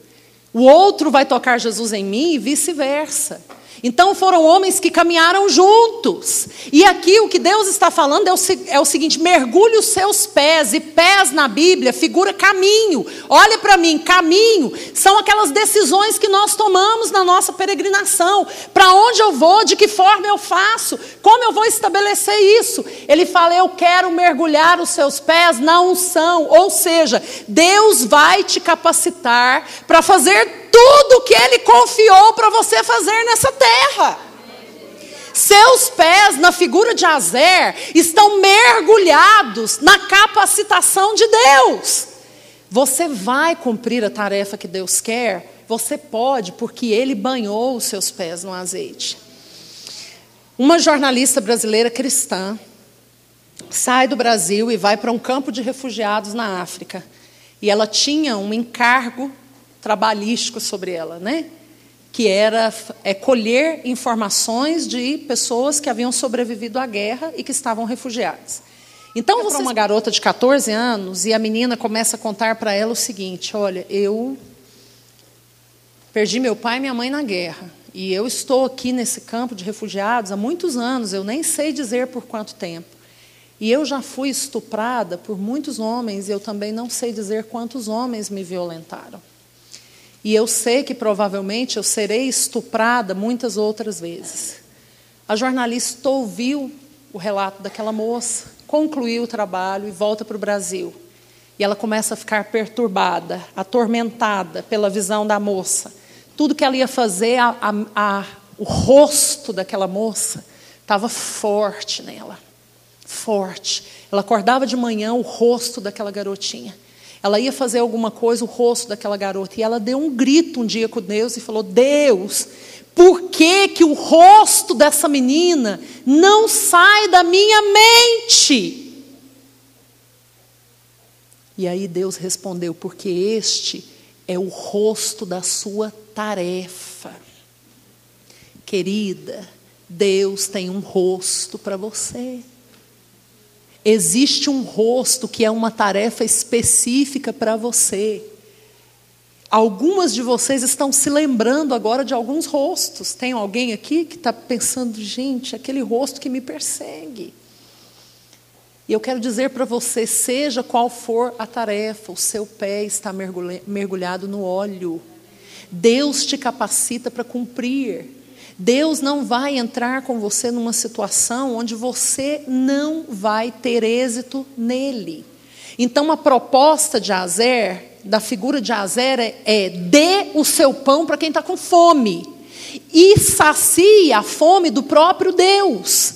O outro vai tocar Jesus em mim e vice-versa. Então foram homens que caminharam juntos. E aqui o que Deus está falando é o, é o seguinte: mergulhe os seus pés, e pés na Bíblia figura caminho. Olha para mim, caminho são aquelas decisões que nós tomamos na nossa peregrinação. Para onde eu vou, de que forma eu faço, como eu vou estabelecer isso? Ele fala: eu quero mergulhar os seus pés na unção. Ou seja, Deus vai te capacitar para fazer tudo que Ele confiou para você fazer nessa terra. Seus pés, na figura de Azer, estão mergulhados na capacitação de Deus. Você vai cumprir a tarefa que Deus quer? Você pode, porque Ele banhou os seus pés no azeite. Uma jornalista brasileira cristã sai do Brasil e vai para um campo de refugiados na África. E ela tinha um encargo trabalhístico sobre ela, né? Que era é, colher informações de pessoas que haviam sobrevivido à guerra e que estavam refugiadas. Então, você uma garota de 14 anos e a menina começa a contar para ela o seguinte: Olha, eu perdi meu pai e minha mãe na guerra. E eu estou aqui nesse campo de refugiados há muitos anos, eu nem sei dizer por quanto tempo. E eu já fui estuprada por muitos homens e eu também não sei dizer quantos homens me violentaram. E eu sei que provavelmente eu serei estuprada muitas outras vezes. A jornalista ouviu o relato daquela moça, concluiu o trabalho e volta para o Brasil. E ela começa a ficar perturbada, atormentada pela visão da moça. Tudo que ela ia fazer, a, a, a, o rosto daquela moça estava forte nela. Forte. Ela acordava de manhã, o rosto daquela garotinha. Ela ia fazer alguma coisa, o rosto daquela garota, e ela deu um grito um dia com Deus e falou: Deus, por que, que o rosto dessa menina não sai da minha mente? E aí Deus respondeu: Porque este é o rosto da sua tarefa. Querida, Deus tem um rosto para você. Existe um rosto que é uma tarefa específica para você. Algumas de vocês estão se lembrando agora de alguns rostos. Tem alguém aqui que está pensando, gente, aquele rosto que me persegue. E eu quero dizer para você: seja qual for a tarefa, o seu pé está mergulhado no óleo. Deus te capacita para cumprir. Deus não vai entrar com você numa situação onde você não vai ter êxito nele. Então a proposta de Azer, da figura de Azer, é, é dê o seu pão para quem está com fome e sacie a fome do próprio Deus.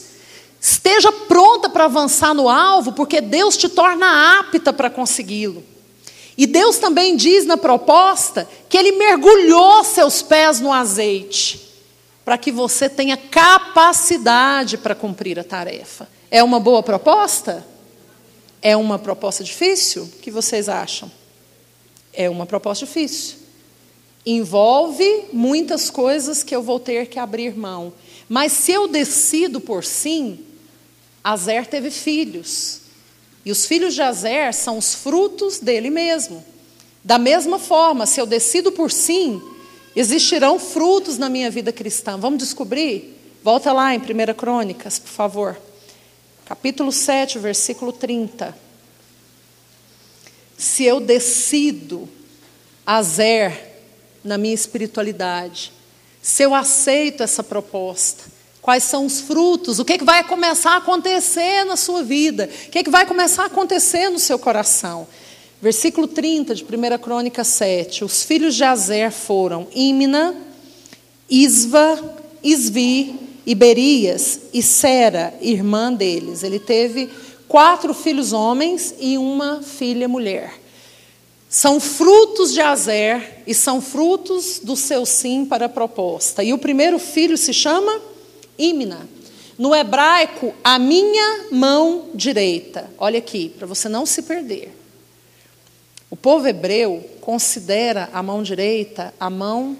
Esteja pronta para avançar no alvo, porque Deus te torna apta para consegui-lo. E Deus também diz na proposta que Ele mergulhou seus pés no azeite para que você tenha capacidade para cumprir a tarefa. É uma boa proposta? É uma proposta difícil? O que vocês acham? É uma proposta difícil. Envolve muitas coisas que eu vou ter que abrir mão. Mas se eu decido por sim, Azer teve filhos. E os filhos de Azer são os frutos dele mesmo. Da mesma forma, se eu decido por sim, Existirão frutos na minha vida cristã. Vamos descobrir? Volta lá em 1 Crônicas, por favor. Capítulo 7, versículo 30. Se eu decido a zer na minha espiritualidade, se eu aceito essa proposta, quais são os frutos, o que, é que vai começar a acontecer na sua vida, o que, é que vai começar a acontecer no seu coração. Versículo 30 de 1 Crônica 7. Os filhos de Azer foram Imna, Isva, Isvi, Iberias e Sera, irmã deles. Ele teve quatro filhos homens e uma filha mulher. São frutos de Azer e são frutos do seu sim para a proposta. E o primeiro filho se chama Imna. No hebraico, a minha mão direita. Olha aqui, para você não se perder. O povo hebreu considera a mão direita a mão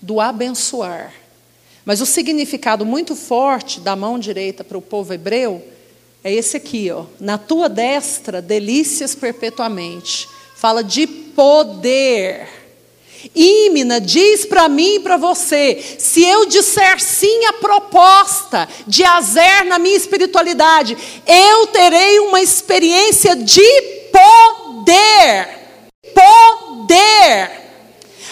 do abençoar. Mas o significado muito forte da mão direita para o povo hebreu é esse aqui, ó. Na tua destra, delícias perpetuamente. Fala de poder. Ímina diz para mim e para você: se eu disser sim à proposta de Azer na minha espiritualidade, eu terei uma experiência de poder poder.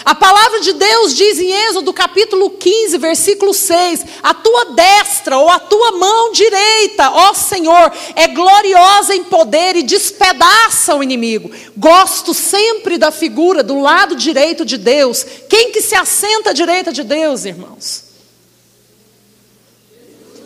A palavra de Deus diz em Êxodo capítulo 15, versículo 6: A tua destra ou a tua mão direita, ó Senhor, é gloriosa em poder e despedaça o inimigo. Gosto sempre da figura do lado direito de Deus. Quem que se assenta à direita de Deus, irmãos?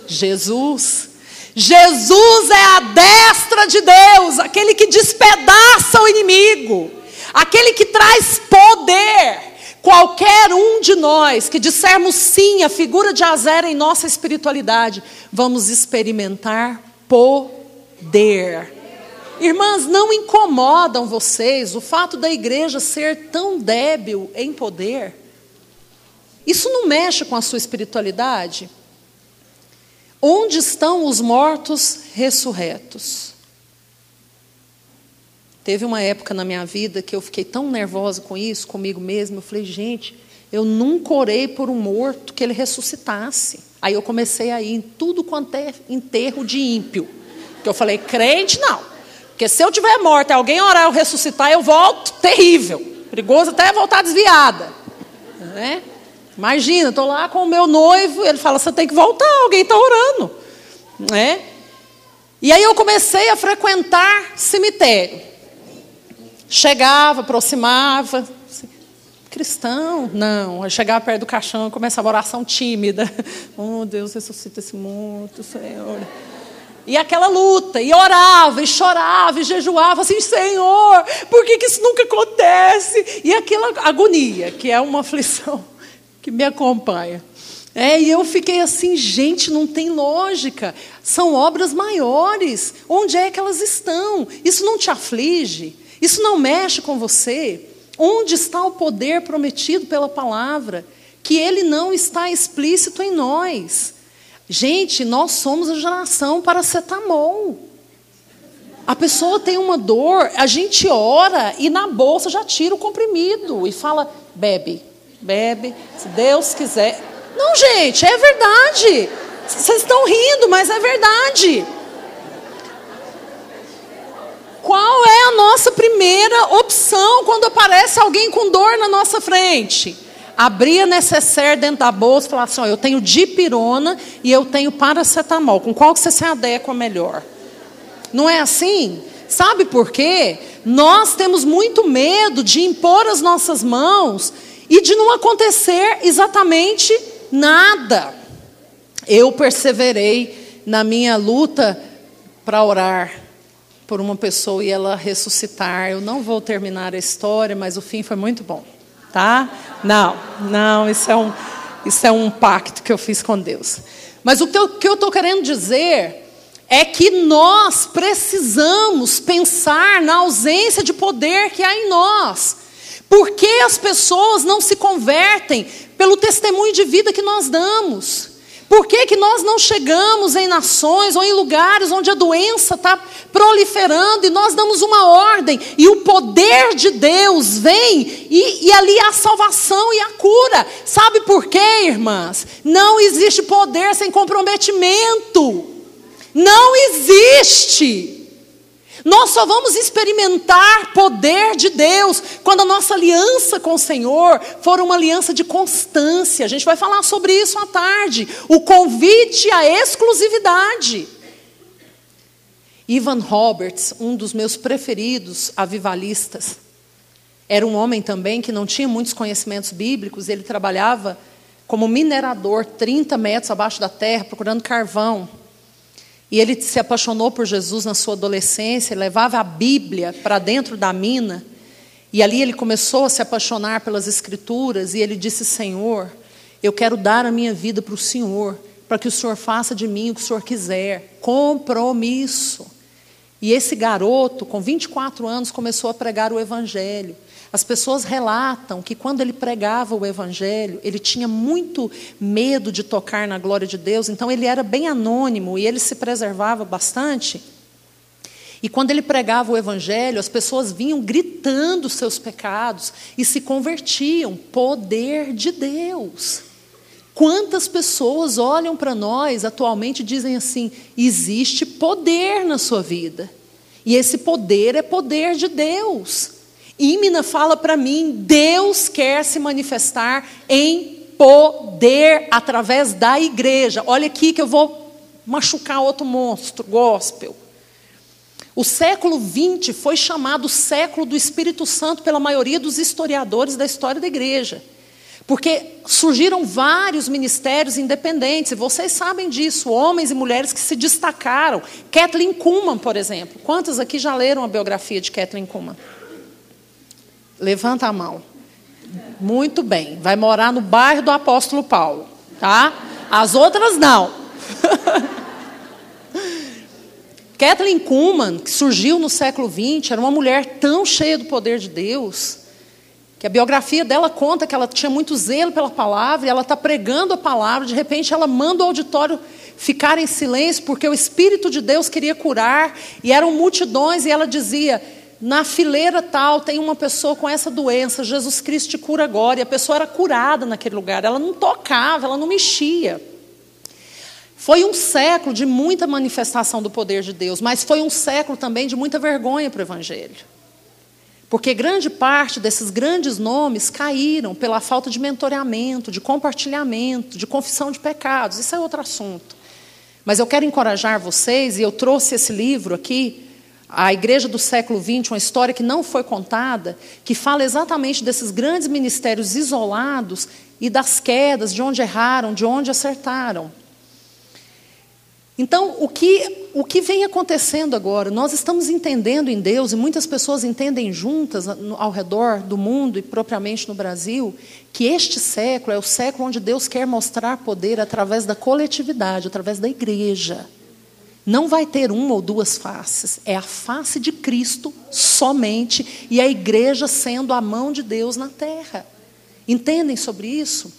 Jesus. Jesus é a destra de Deus, aquele que despedaça o inimigo aquele que traz poder. Qualquer um de nós que dissermos sim à figura de Azer em nossa espiritualidade, vamos experimentar poder. Irmãs, não incomodam vocês o fato da igreja ser tão débil em poder? Isso não mexe com a sua espiritualidade? Onde estão os mortos ressurretos? Teve uma época na minha vida que eu fiquei tão nervosa com isso, comigo mesma. Eu falei, gente, eu nunca orei por um morto que ele ressuscitasse. Aí eu comecei a ir em tudo quanto é enterro de ímpio. Que eu falei, crente não. Porque se eu tiver morto e alguém orar eu ressuscitar, eu volto terrível. Perigoso até voltar desviada. Né? Imagina, estou lá com o meu noivo, ele fala, você tem que voltar, alguém está orando. Né? E aí eu comecei a frequentar cemitério. Chegava, aproximava. Cristão? Não. Eu chegava perto do caixão e começava a oração tímida. Oh, Deus, ressuscita esse morto, Senhor. E aquela luta, e orava, e chorava, e jejuava, assim, Senhor, por que, que isso nunca acontece? E aquela agonia, que é uma aflição que me acompanha. É, e eu fiquei assim, gente, não tem lógica. São obras maiores. Onde é que elas estão? Isso não te aflige? Isso não mexe com você? Onde está o poder prometido pela palavra? Que ele não está explícito em nós. Gente, nós somos a geração paracetamol. A pessoa tem uma dor, a gente ora e na bolsa já tira o comprimido e fala: bebe, bebe, se Deus quiser. Não, gente, é verdade. Vocês estão rindo, mas é verdade. Qual é a nossa primeira opção quando aparece alguém com dor na nossa frente? Abrir a necessaire dentro da bolsa e falar assim: ó, eu tenho dipirona e eu tenho paracetamol. Com qual você se adequa melhor? Não é assim? Sabe por quê? Nós temos muito medo de impor as nossas mãos e de não acontecer exatamente nada. Eu perseverei na minha luta para orar por uma pessoa e ela ressuscitar. Eu não vou terminar a história, mas o fim foi muito bom, tá? Não, não, isso é um, isso é um pacto que eu fiz com Deus. Mas o que eu estou querendo dizer é que nós precisamos pensar na ausência de poder que há em nós. Por que as pessoas não se convertem pelo testemunho de vida que nós damos? Por que, que nós não chegamos em nações ou em lugares onde a doença está proliferando e nós damos uma ordem e o poder de Deus vem e, e ali há salvação e a cura? Sabe por quê, irmãs? Não existe poder sem comprometimento. Não existe. Nós só vamos experimentar poder de Deus quando a nossa aliança com o Senhor for uma aliança de constância. A gente vai falar sobre isso à tarde. O convite à exclusividade. Ivan Roberts, um dos meus preferidos avivalistas, era um homem também que não tinha muitos conhecimentos bíblicos, ele trabalhava como minerador 30 metros abaixo da terra, procurando carvão. E ele se apaixonou por Jesus na sua adolescência, levava a Bíblia para dentro da mina. E ali ele começou a se apaixonar pelas Escrituras. E ele disse: Senhor, eu quero dar a minha vida para o Senhor, para que o Senhor faça de mim o que o Senhor quiser. Compromisso. E esse garoto, com 24 anos, começou a pregar o Evangelho. As pessoas relatam que quando ele pregava o evangelho, ele tinha muito medo de tocar na glória de Deus, então ele era bem anônimo e ele se preservava bastante. E quando ele pregava o evangelho, as pessoas vinham gritando seus pecados e se convertiam. Poder de Deus. Quantas pessoas olham para nós atualmente e dizem assim: existe poder na sua vida. E esse poder é poder de Deus. Ímina fala para mim: Deus quer se manifestar em poder através da igreja. Olha aqui que eu vou machucar outro monstro, gospel. O século XX foi chamado século do Espírito Santo pela maioria dos historiadores da história da igreja. Porque surgiram vários ministérios independentes, e vocês sabem disso, homens e mulheres que se destacaram. Kathleen Kuhlman, por exemplo. Quantos aqui já leram a biografia de Kathleen Kuhlman? Levanta a mão. Muito bem. Vai morar no bairro do Apóstolo Paulo, tá? As outras não. Kathleen Kuhlman, que surgiu no século XX, era uma mulher tão cheia do poder de Deus, que a biografia dela conta que ela tinha muito zelo pela palavra, e ela está pregando a palavra, de repente ela manda o auditório ficar em silêncio, porque o Espírito de Deus queria curar, e eram multidões, e ela dizia: na fileira tal tem uma pessoa com essa doença, Jesus Cristo te cura agora. E a pessoa era curada naquele lugar, ela não tocava, ela não mexia. Foi um século de muita manifestação do poder de Deus, mas foi um século também de muita vergonha para o Evangelho. Porque grande parte desses grandes nomes caíram pela falta de mentoreamento, de compartilhamento, de confissão de pecados. Isso é outro assunto. Mas eu quero encorajar vocês, e eu trouxe esse livro aqui, a igreja do século XX, uma história que não foi contada, que fala exatamente desses grandes ministérios isolados e das quedas, de onde erraram, de onde acertaram. Então, o que, o que vem acontecendo agora? Nós estamos entendendo em Deus, e muitas pessoas entendem juntas ao redor do mundo e propriamente no Brasil, que este século é o século onde Deus quer mostrar poder através da coletividade, através da igreja. Não vai ter uma ou duas faces, é a face de Cristo somente e a igreja sendo a mão de Deus na terra. Entendem sobre isso?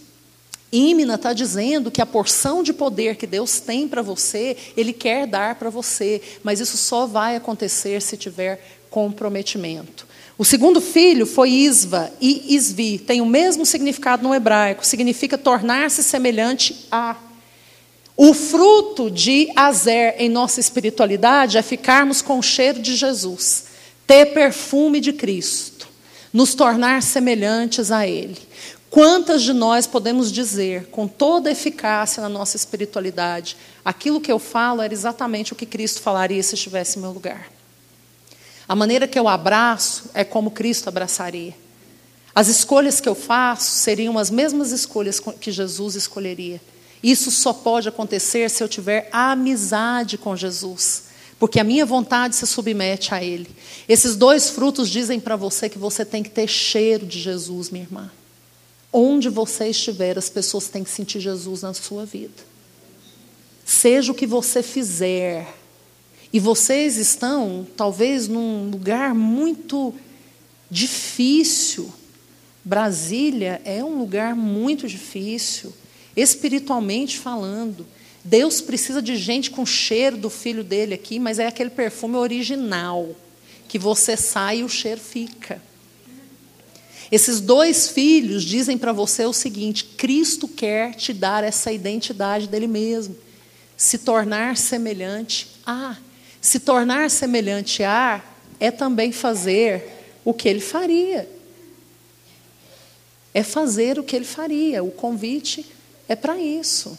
Ímina está dizendo que a porção de poder que Deus tem para você, Ele quer dar para você, mas isso só vai acontecer se tiver comprometimento. O segundo filho foi Isva e Isvi, tem o mesmo significado no hebraico, significa tornar-se semelhante a. O fruto de Azer em nossa espiritualidade é ficarmos com o cheiro de Jesus, ter perfume de Cristo, nos tornar semelhantes a Ele. Quantas de nós podemos dizer, com toda eficácia na nossa espiritualidade, aquilo que eu falo era exatamente o que Cristo falaria se estivesse em meu lugar? A maneira que eu abraço é como Cristo abraçaria. As escolhas que eu faço seriam as mesmas escolhas que Jesus escolheria. Isso só pode acontecer se eu tiver amizade com Jesus, porque a minha vontade se submete a Ele. Esses dois frutos dizem para você que você tem que ter cheiro de Jesus, minha irmã. Onde você estiver, as pessoas têm que sentir Jesus na sua vida. Seja o que você fizer. E vocês estão, talvez, num lugar muito difícil. Brasília é um lugar muito difícil, espiritualmente falando. Deus precisa de gente com cheiro do filho dele aqui, mas é aquele perfume original, que você sai e o cheiro fica. Esses dois filhos dizem para você o seguinte: Cristo quer te dar essa identidade dele mesmo, se tornar semelhante a. Se tornar semelhante a é também fazer o que ele faria. É fazer o que ele faria. O convite é para isso.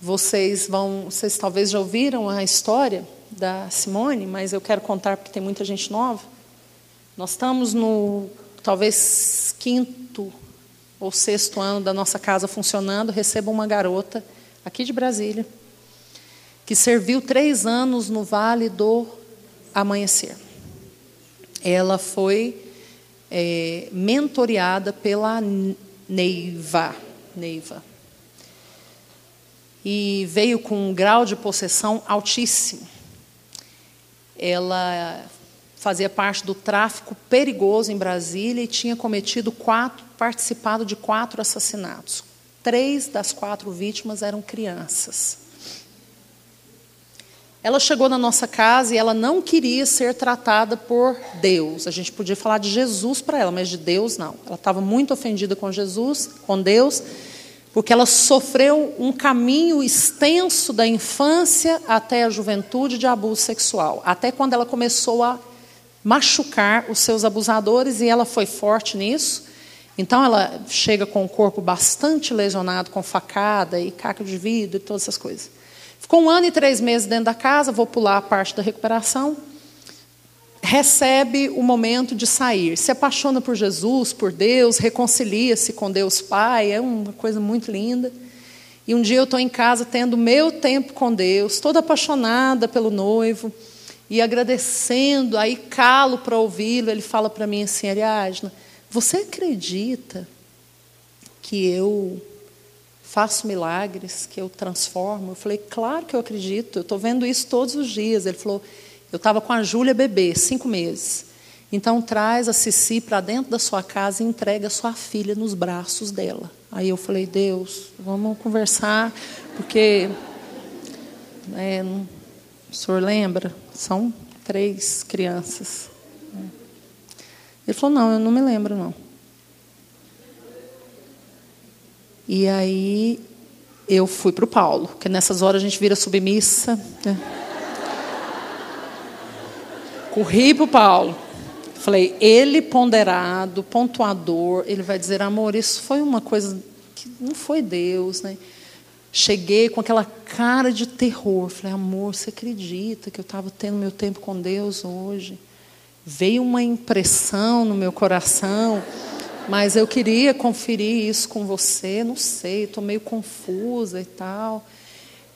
Vocês vão, vocês talvez já ouviram a história da Simone, mas eu quero contar porque tem muita gente nova. Nós estamos no talvez quinto ou sexto ano da nossa casa funcionando, recebo uma garota aqui de Brasília, que serviu três anos no Vale do Amanhecer. Ela foi é, mentoreada pela Neiva, Neiva. E veio com um grau de possessão altíssimo. Ela fazia parte do tráfico perigoso em Brasília e tinha cometido quatro, participado de quatro assassinatos. Três das quatro vítimas eram crianças. Ela chegou na nossa casa e ela não queria ser tratada por Deus. A gente podia falar de Jesus para ela, mas de Deus não. Ela estava muito ofendida com Jesus, com Deus, porque ela sofreu um caminho extenso da infância até a juventude de abuso sexual, até quando ela começou a machucar os seus abusadores e ela foi forte nisso. Então ela chega com o corpo bastante lesionado, com facada e caco de vidro e todas essas coisas. Ficou um ano e três meses dentro da casa, vou pular a parte da recuperação. Recebe o momento de sair, se apaixona por Jesus, por Deus, reconcilia-se com Deus Pai, é uma coisa muito linda. E um dia eu estou em casa tendo meu tempo com Deus, toda apaixonada pelo noivo. E agradecendo, aí calo para ouvi-lo, ele fala para mim assim, Ariadna, você acredita que eu faço milagres, que eu transformo? Eu falei, claro que eu acredito, eu estou vendo isso todos os dias. Ele falou, eu estava com a Júlia bebê, cinco meses. Então traz a Cici para dentro da sua casa e entrega a sua filha nos braços dela. Aí eu falei, Deus, vamos conversar, porque é, o senhor lembra? São três crianças. Ele falou: Não, eu não me lembro, não. E aí eu fui para o Paulo, porque nessas horas a gente vira submissa. Né? Corri para o Paulo. Falei, ele ponderado, pontuador, ele vai dizer, amor, isso foi uma coisa que não foi Deus, né? Cheguei com aquela cara de terror. Falei, amor, você acredita que eu estava tendo meu tempo com Deus hoje? Veio uma impressão no meu coração, mas eu queria conferir isso com você. Não sei, estou meio confusa e tal.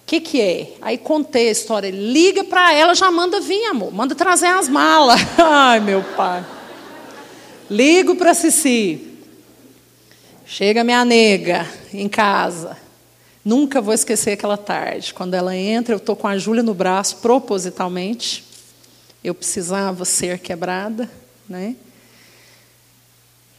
que, que é? Aí contei a história. Liga para ela, já manda vir, amor. Manda trazer as malas. Ai, meu pai. Ligo para Cici. Chega minha nega em casa. Nunca vou esquecer aquela tarde. Quando ela entra, eu estou com a Júlia no braço, propositalmente. Eu precisava ser quebrada, né?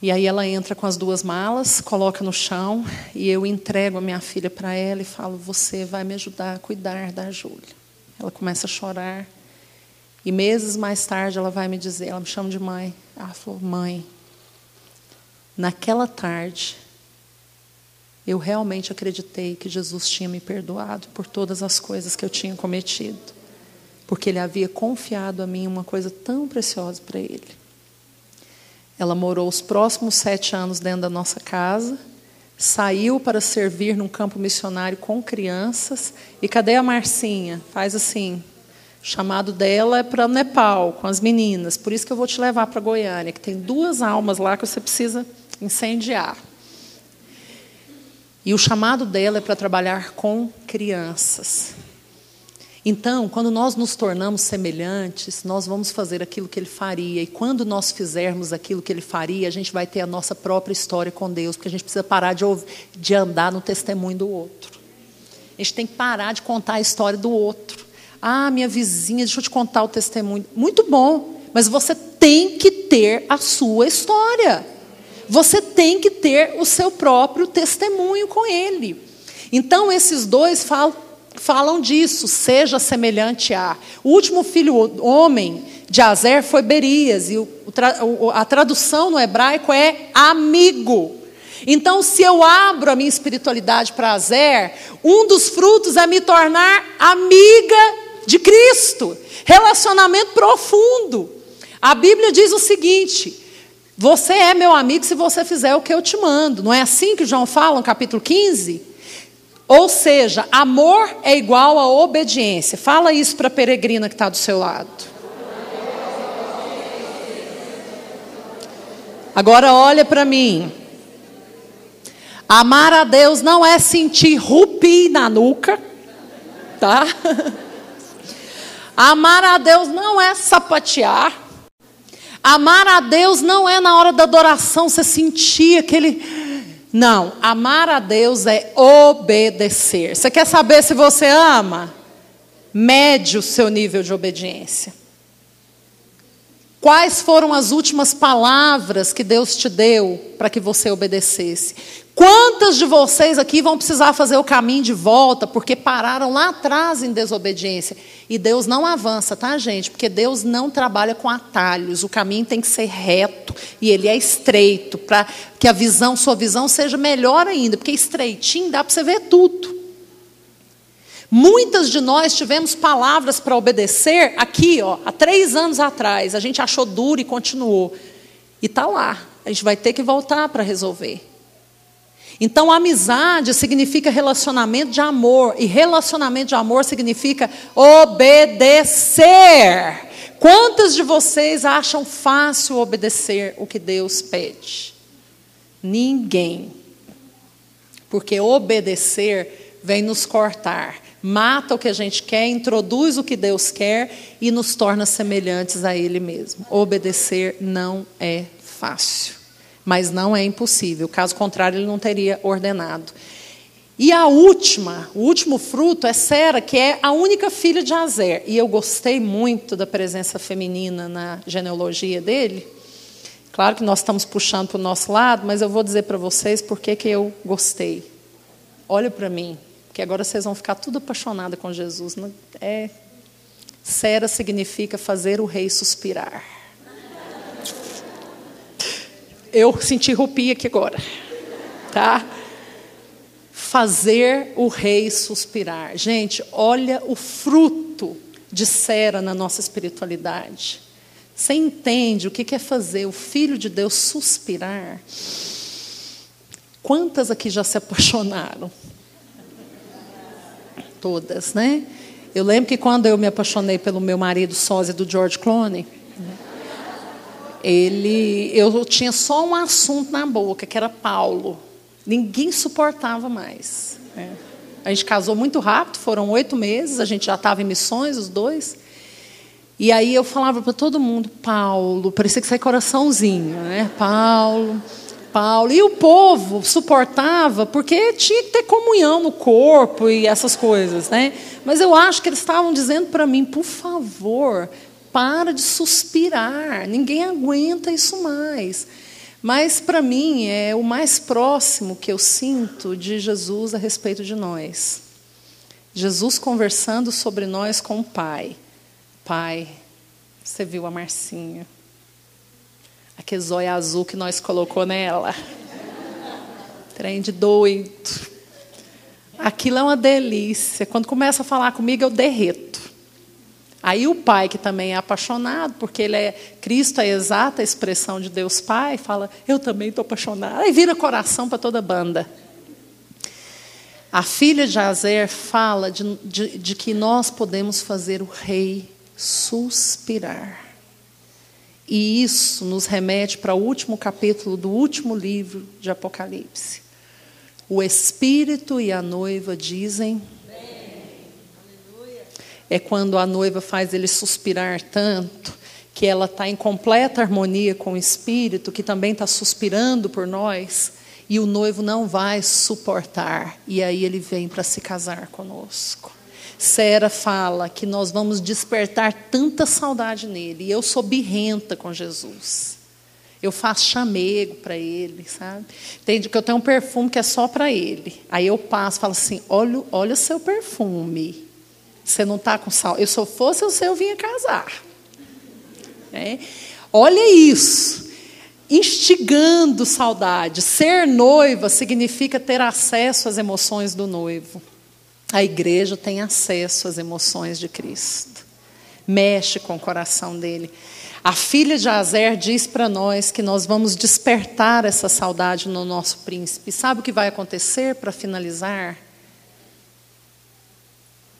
E aí ela entra com as duas malas, coloca no chão e eu entrego a minha filha para ela e falo: "Você vai me ajudar a cuidar da Júlia". Ela começa a chorar. E meses mais tarde ela vai me dizer, ela me chama de mãe. Ela falou: "Mãe, naquela tarde eu realmente acreditei que Jesus tinha me perdoado por todas as coisas que eu tinha cometido, porque ele havia confiado a mim uma coisa tão preciosa para ele. Ela morou os próximos sete anos dentro da nossa casa, saiu para servir num campo missionário com crianças. E cadê a Marcinha? Faz assim. O chamado dela é para o Nepal, com as meninas. Por isso que eu vou te levar para Goiânia, que tem duas almas lá que você precisa incendiar. E o chamado dela é para trabalhar com crianças. Então, quando nós nos tornamos semelhantes, nós vamos fazer aquilo que ele faria. E quando nós fizermos aquilo que ele faria, a gente vai ter a nossa própria história com Deus, porque a gente precisa parar de, de andar no testemunho do outro. A gente tem que parar de contar a história do outro. Ah, minha vizinha, deixa eu te contar o testemunho. Muito bom, mas você tem que ter a sua história. Você tem que ter o seu próprio testemunho com ele. Então, esses dois falam falam disso, seja semelhante a. O último filho homem de Azer foi Berias, e a tradução no hebraico é amigo. Então, se eu abro a minha espiritualidade para Azer, um dos frutos é me tornar amiga de Cristo, relacionamento profundo. A Bíblia diz o seguinte: você é meu amigo se você fizer o que eu te mando. Não é assim que João fala no capítulo 15? Ou seja, amor é igual a obediência. Fala isso para a peregrina que está do seu lado. Agora olha para mim. Amar a Deus não é sentir rupi na nuca, tá? Amar a Deus não é sapatear. Amar a Deus não é na hora da adoração você sentir aquele não, amar a Deus é obedecer. Você quer saber se você ama? Mede o seu nível de obediência. Quais foram as últimas palavras que Deus te deu para que você obedecesse? Quantas de vocês aqui vão precisar fazer o caminho de volta porque pararam lá atrás em desobediência? E Deus não avança, tá, gente? Porque Deus não trabalha com atalhos. O caminho tem que ser reto e ele é estreito para que a visão, sua visão seja melhor ainda, porque estreitinho dá para você ver tudo. Muitas de nós tivemos palavras para obedecer aqui, ó, há três anos atrás. A gente achou duro e continuou. E está lá. A gente vai ter que voltar para resolver. Então, amizade significa relacionamento de amor. E relacionamento de amor significa obedecer. Quantas de vocês acham fácil obedecer o que Deus pede? Ninguém. Porque obedecer vem nos cortar mata o que a gente quer, introduz o que Deus quer e nos torna semelhantes a Ele mesmo. Obedecer não é fácil, mas não é impossível. Caso contrário, Ele não teria ordenado. E a última, o último fruto é Sera, que é a única filha de Azer. E eu gostei muito da presença feminina na genealogia dele. Claro que nós estamos puxando para o nosso lado, mas eu vou dizer para vocês por que eu gostei. Olha para mim, porque agora vocês vão ficar tudo apaixonada com Jesus. É, Sera significa fazer o rei suspirar. Eu senti rupia aqui agora, tá? Fazer o rei suspirar. Gente, olha o fruto de Sera na nossa espiritualidade. Você entende o que é fazer o Filho de Deus suspirar? Quantas aqui já se apaixonaram? todas, né? Eu lembro que quando eu me apaixonei pelo meu marido sósia do George Clooney, ele, eu tinha só um assunto na boca, que era Paulo. Ninguém suportava mais. Né? A gente casou muito rápido, foram oito meses, a gente já estava em missões, os dois. E aí eu falava para todo mundo, Paulo, parecia que sai coraçãozinho, né? Paulo, Paulo. E o povo suportava, porque tinha que ter comunhão no corpo e essas coisas, né? Mas eu acho que eles estavam dizendo para mim, por favor, para de suspirar, ninguém aguenta isso mais. Mas para mim é o mais próximo que eu sinto de Jesus a respeito de nós. Jesus conversando sobre nós com o Pai. Pai, você viu a Marcinha? Aquele zóio azul que nós colocou nela. Trem de doido. Aquilo é uma delícia. Quando começa a falar comigo, eu derreto. Aí o pai, que também é apaixonado, porque ele é Cristo, é a exata expressão de Deus Pai, fala: Eu também estou apaixonado. Aí vira coração para toda a banda. A filha de Azer fala de, de, de que nós podemos fazer o rei suspirar. E isso nos remete para o último capítulo do último livro de Apocalipse. O Espírito e a noiva dizem é quando a noiva faz ele suspirar tanto que ela está em completa harmonia com o Espírito, que também está suspirando por nós, e o noivo não vai suportar, e aí ele vem para se casar conosco. Sera fala que nós vamos despertar tanta saudade nele, e eu sou birrenta com Jesus. Eu faço chamego para ele, sabe? Entende que eu tenho um perfume que é só para ele. Aí eu passo, falo assim: olha, olha o seu perfume. Você não está com sal. Eu, se eu fosse o eu vinha casar. É. Olha isso. Instigando saudade. Ser noiva significa ter acesso às emoções do noivo. A igreja tem acesso às emoções de Cristo. Mexe com o coração dele. A filha de Azer diz para nós que nós vamos despertar essa saudade no nosso príncipe. Sabe o que vai acontecer para finalizar?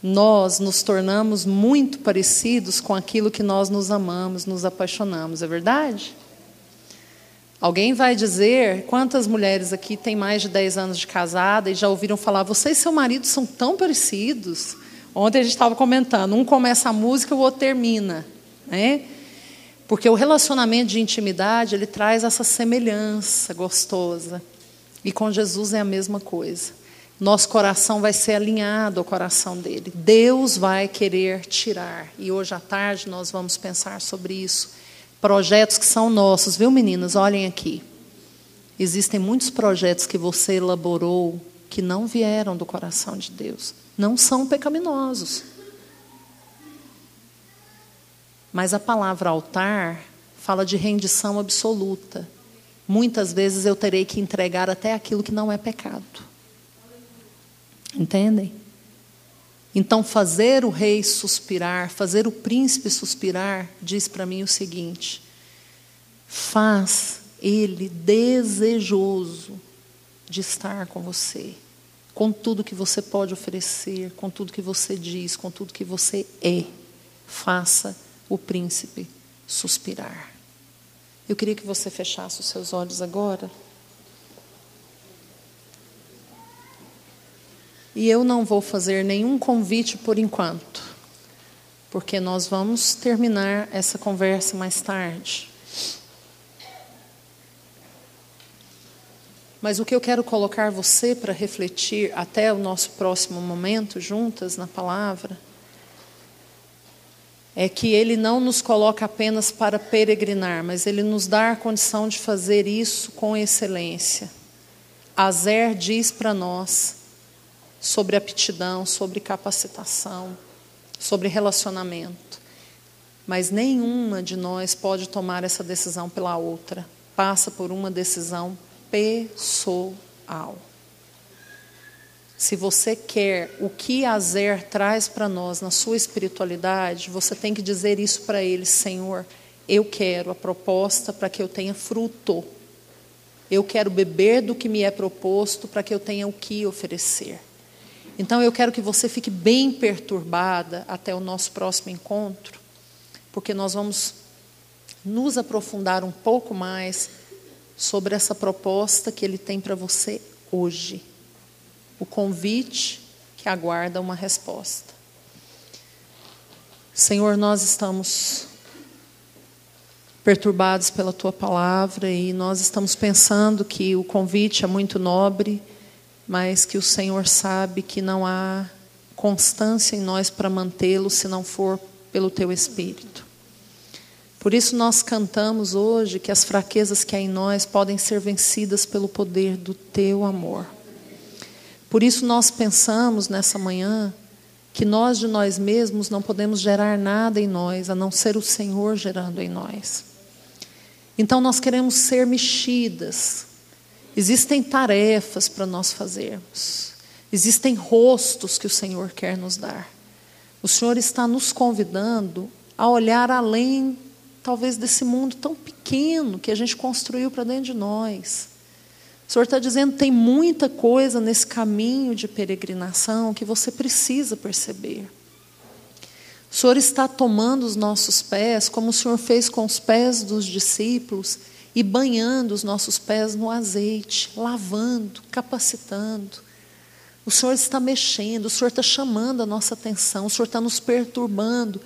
Nós nos tornamos muito parecidos com aquilo que nós nos amamos, nos apaixonamos, é verdade? Alguém vai dizer, quantas mulheres aqui têm mais de 10 anos de casada e já ouviram falar, você e seu marido são tão parecidos? Ontem a gente estava comentando, um começa a música, o outro termina, né? Porque o relacionamento de intimidade, ele traz essa semelhança gostosa. E com Jesus é a mesma coisa nosso coração vai ser alinhado ao coração dele. Deus vai querer tirar. E hoje à tarde nós vamos pensar sobre isso. Projetos que são nossos, viu, meninas? Olhem aqui. Existem muitos projetos que você elaborou que não vieram do coração de Deus. Não são pecaminosos. Mas a palavra altar fala de rendição absoluta. Muitas vezes eu terei que entregar até aquilo que não é pecado. Entendem? Então, fazer o rei suspirar, fazer o príncipe suspirar, diz para mim o seguinte: faz ele desejoso de estar com você, com tudo que você pode oferecer, com tudo que você diz, com tudo que você é. Faça o príncipe suspirar. Eu queria que você fechasse os seus olhos agora. E eu não vou fazer nenhum convite por enquanto, porque nós vamos terminar essa conversa mais tarde. Mas o que eu quero colocar você para refletir até o nosso próximo momento juntas na palavra é que ele não nos coloca apenas para peregrinar, mas ele nos dá a condição de fazer isso com excelência. Azer diz para nós sobre aptidão, sobre capacitação, sobre relacionamento. Mas nenhuma de nós pode tomar essa decisão pela outra. Passa por uma decisão pessoal. Se você quer o que Azer traz para nós na sua espiritualidade, você tem que dizer isso para ele, Senhor, eu quero a proposta para que eu tenha fruto. Eu quero beber do que me é proposto para que eu tenha o que oferecer. Então eu quero que você fique bem perturbada até o nosso próximo encontro, porque nós vamos nos aprofundar um pouco mais sobre essa proposta que ele tem para você hoje. O convite que aguarda uma resposta. Senhor, nós estamos perturbados pela tua palavra e nós estamos pensando que o convite é muito nobre, mas que o Senhor sabe que não há constância em nós para mantê-lo se não for pelo teu espírito. Por isso nós cantamos hoje que as fraquezas que há em nós podem ser vencidas pelo poder do teu amor. Por isso nós pensamos nessa manhã que nós de nós mesmos não podemos gerar nada em nós, a não ser o Senhor gerando em nós. Então nós queremos ser mexidas. Existem tarefas para nós fazermos. Existem rostos que o Senhor quer nos dar. O Senhor está nos convidando a olhar além talvez desse mundo tão pequeno que a gente construiu para dentro de nós. O Senhor está dizendo tem muita coisa nesse caminho de peregrinação que você precisa perceber. O Senhor está tomando os nossos pés, como o Senhor fez com os pés dos discípulos, e banhando os nossos pés no azeite, lavando, capacitando. O Senhor está mexendo, o Senhor está chamando a nossa atenção, o Senhor está nos perturbando,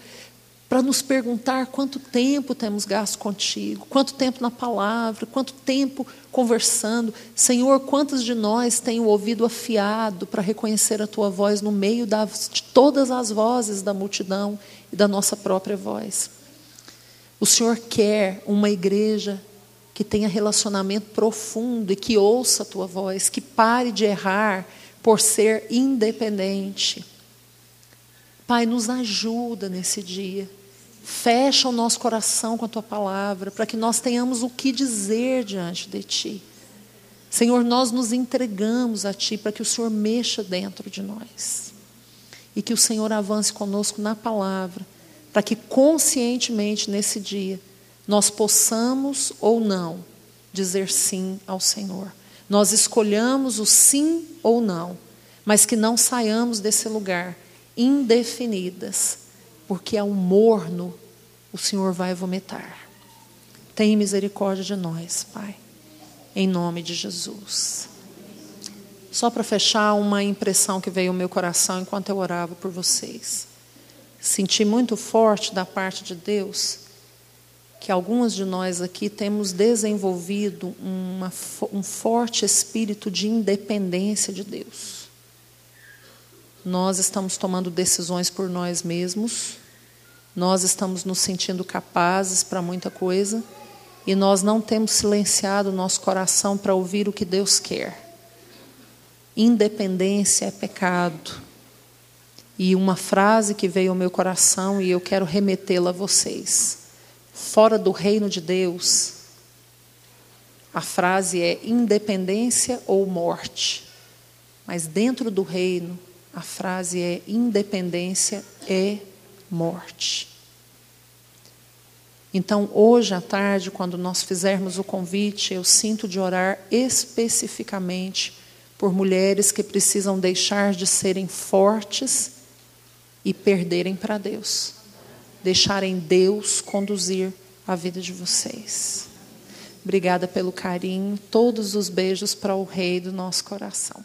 para nos perguntar quanto tempo temos gasto contigo, quanto tempo na palavra, quanto tempo conversando. Senhor, quantos de nós têm o ouvido afiado para reconhecer a tua voz no meio de todas as vozes da multidão e da nossa própria voz? O Senhor quer uma igreja que tenha relacionamento profundo e que ouça a tua voz, que pare de errar por ser independente Pai, nos ajuda nesse dia. Fecha o nosso coração com a tua palavra, para que nós tenhamos o que dizer diante de ti. Senhor, nós nos entregamos a ti para que o Senhor mexa dentro de nós. E que o Senhor avance conosco na palavra, para que conscientemente nesse dia nós possamos ou não dizer sim ao Senhor. Nós escolhamos o sim ou não, mas que não saiamos desse lugar indefinidas, porque ao morno o Senhor vai vomitar. Tem misericórdia de nós, Pai, em nome de Jesus. Só para fechar, uma impressão que veio ao meu coração enquanto eu orava por vocês. Senti muito forte da parte de Deus que algumas de nós aqui temos desenvolvido uma, um forte espírito de independência de Deus nós estamos tomando decisões por nós mesmos, nós estamos nos sentindo capazes para muita coisa e nós não temos silenciado o nosso coração para ouvir o que Deus quer. Independência é pecado. E uma frase que veio ao meu coração e eu quero remetê-la a vocês. Fora do reino de Deus, a frase é independência ou morte. Mas dentro do reino, a frase é: independência é morte. Então, hoje à tarde, quando nós fizermos o convite, eu sinto de orar especificamente por mulheres que precisam deixar de serem fortes e perderem para Deus. Deixarem Deus conduzir a vida de vocês. Obrigada pelo carinho, todos os beijos para o Rei do nosso coração.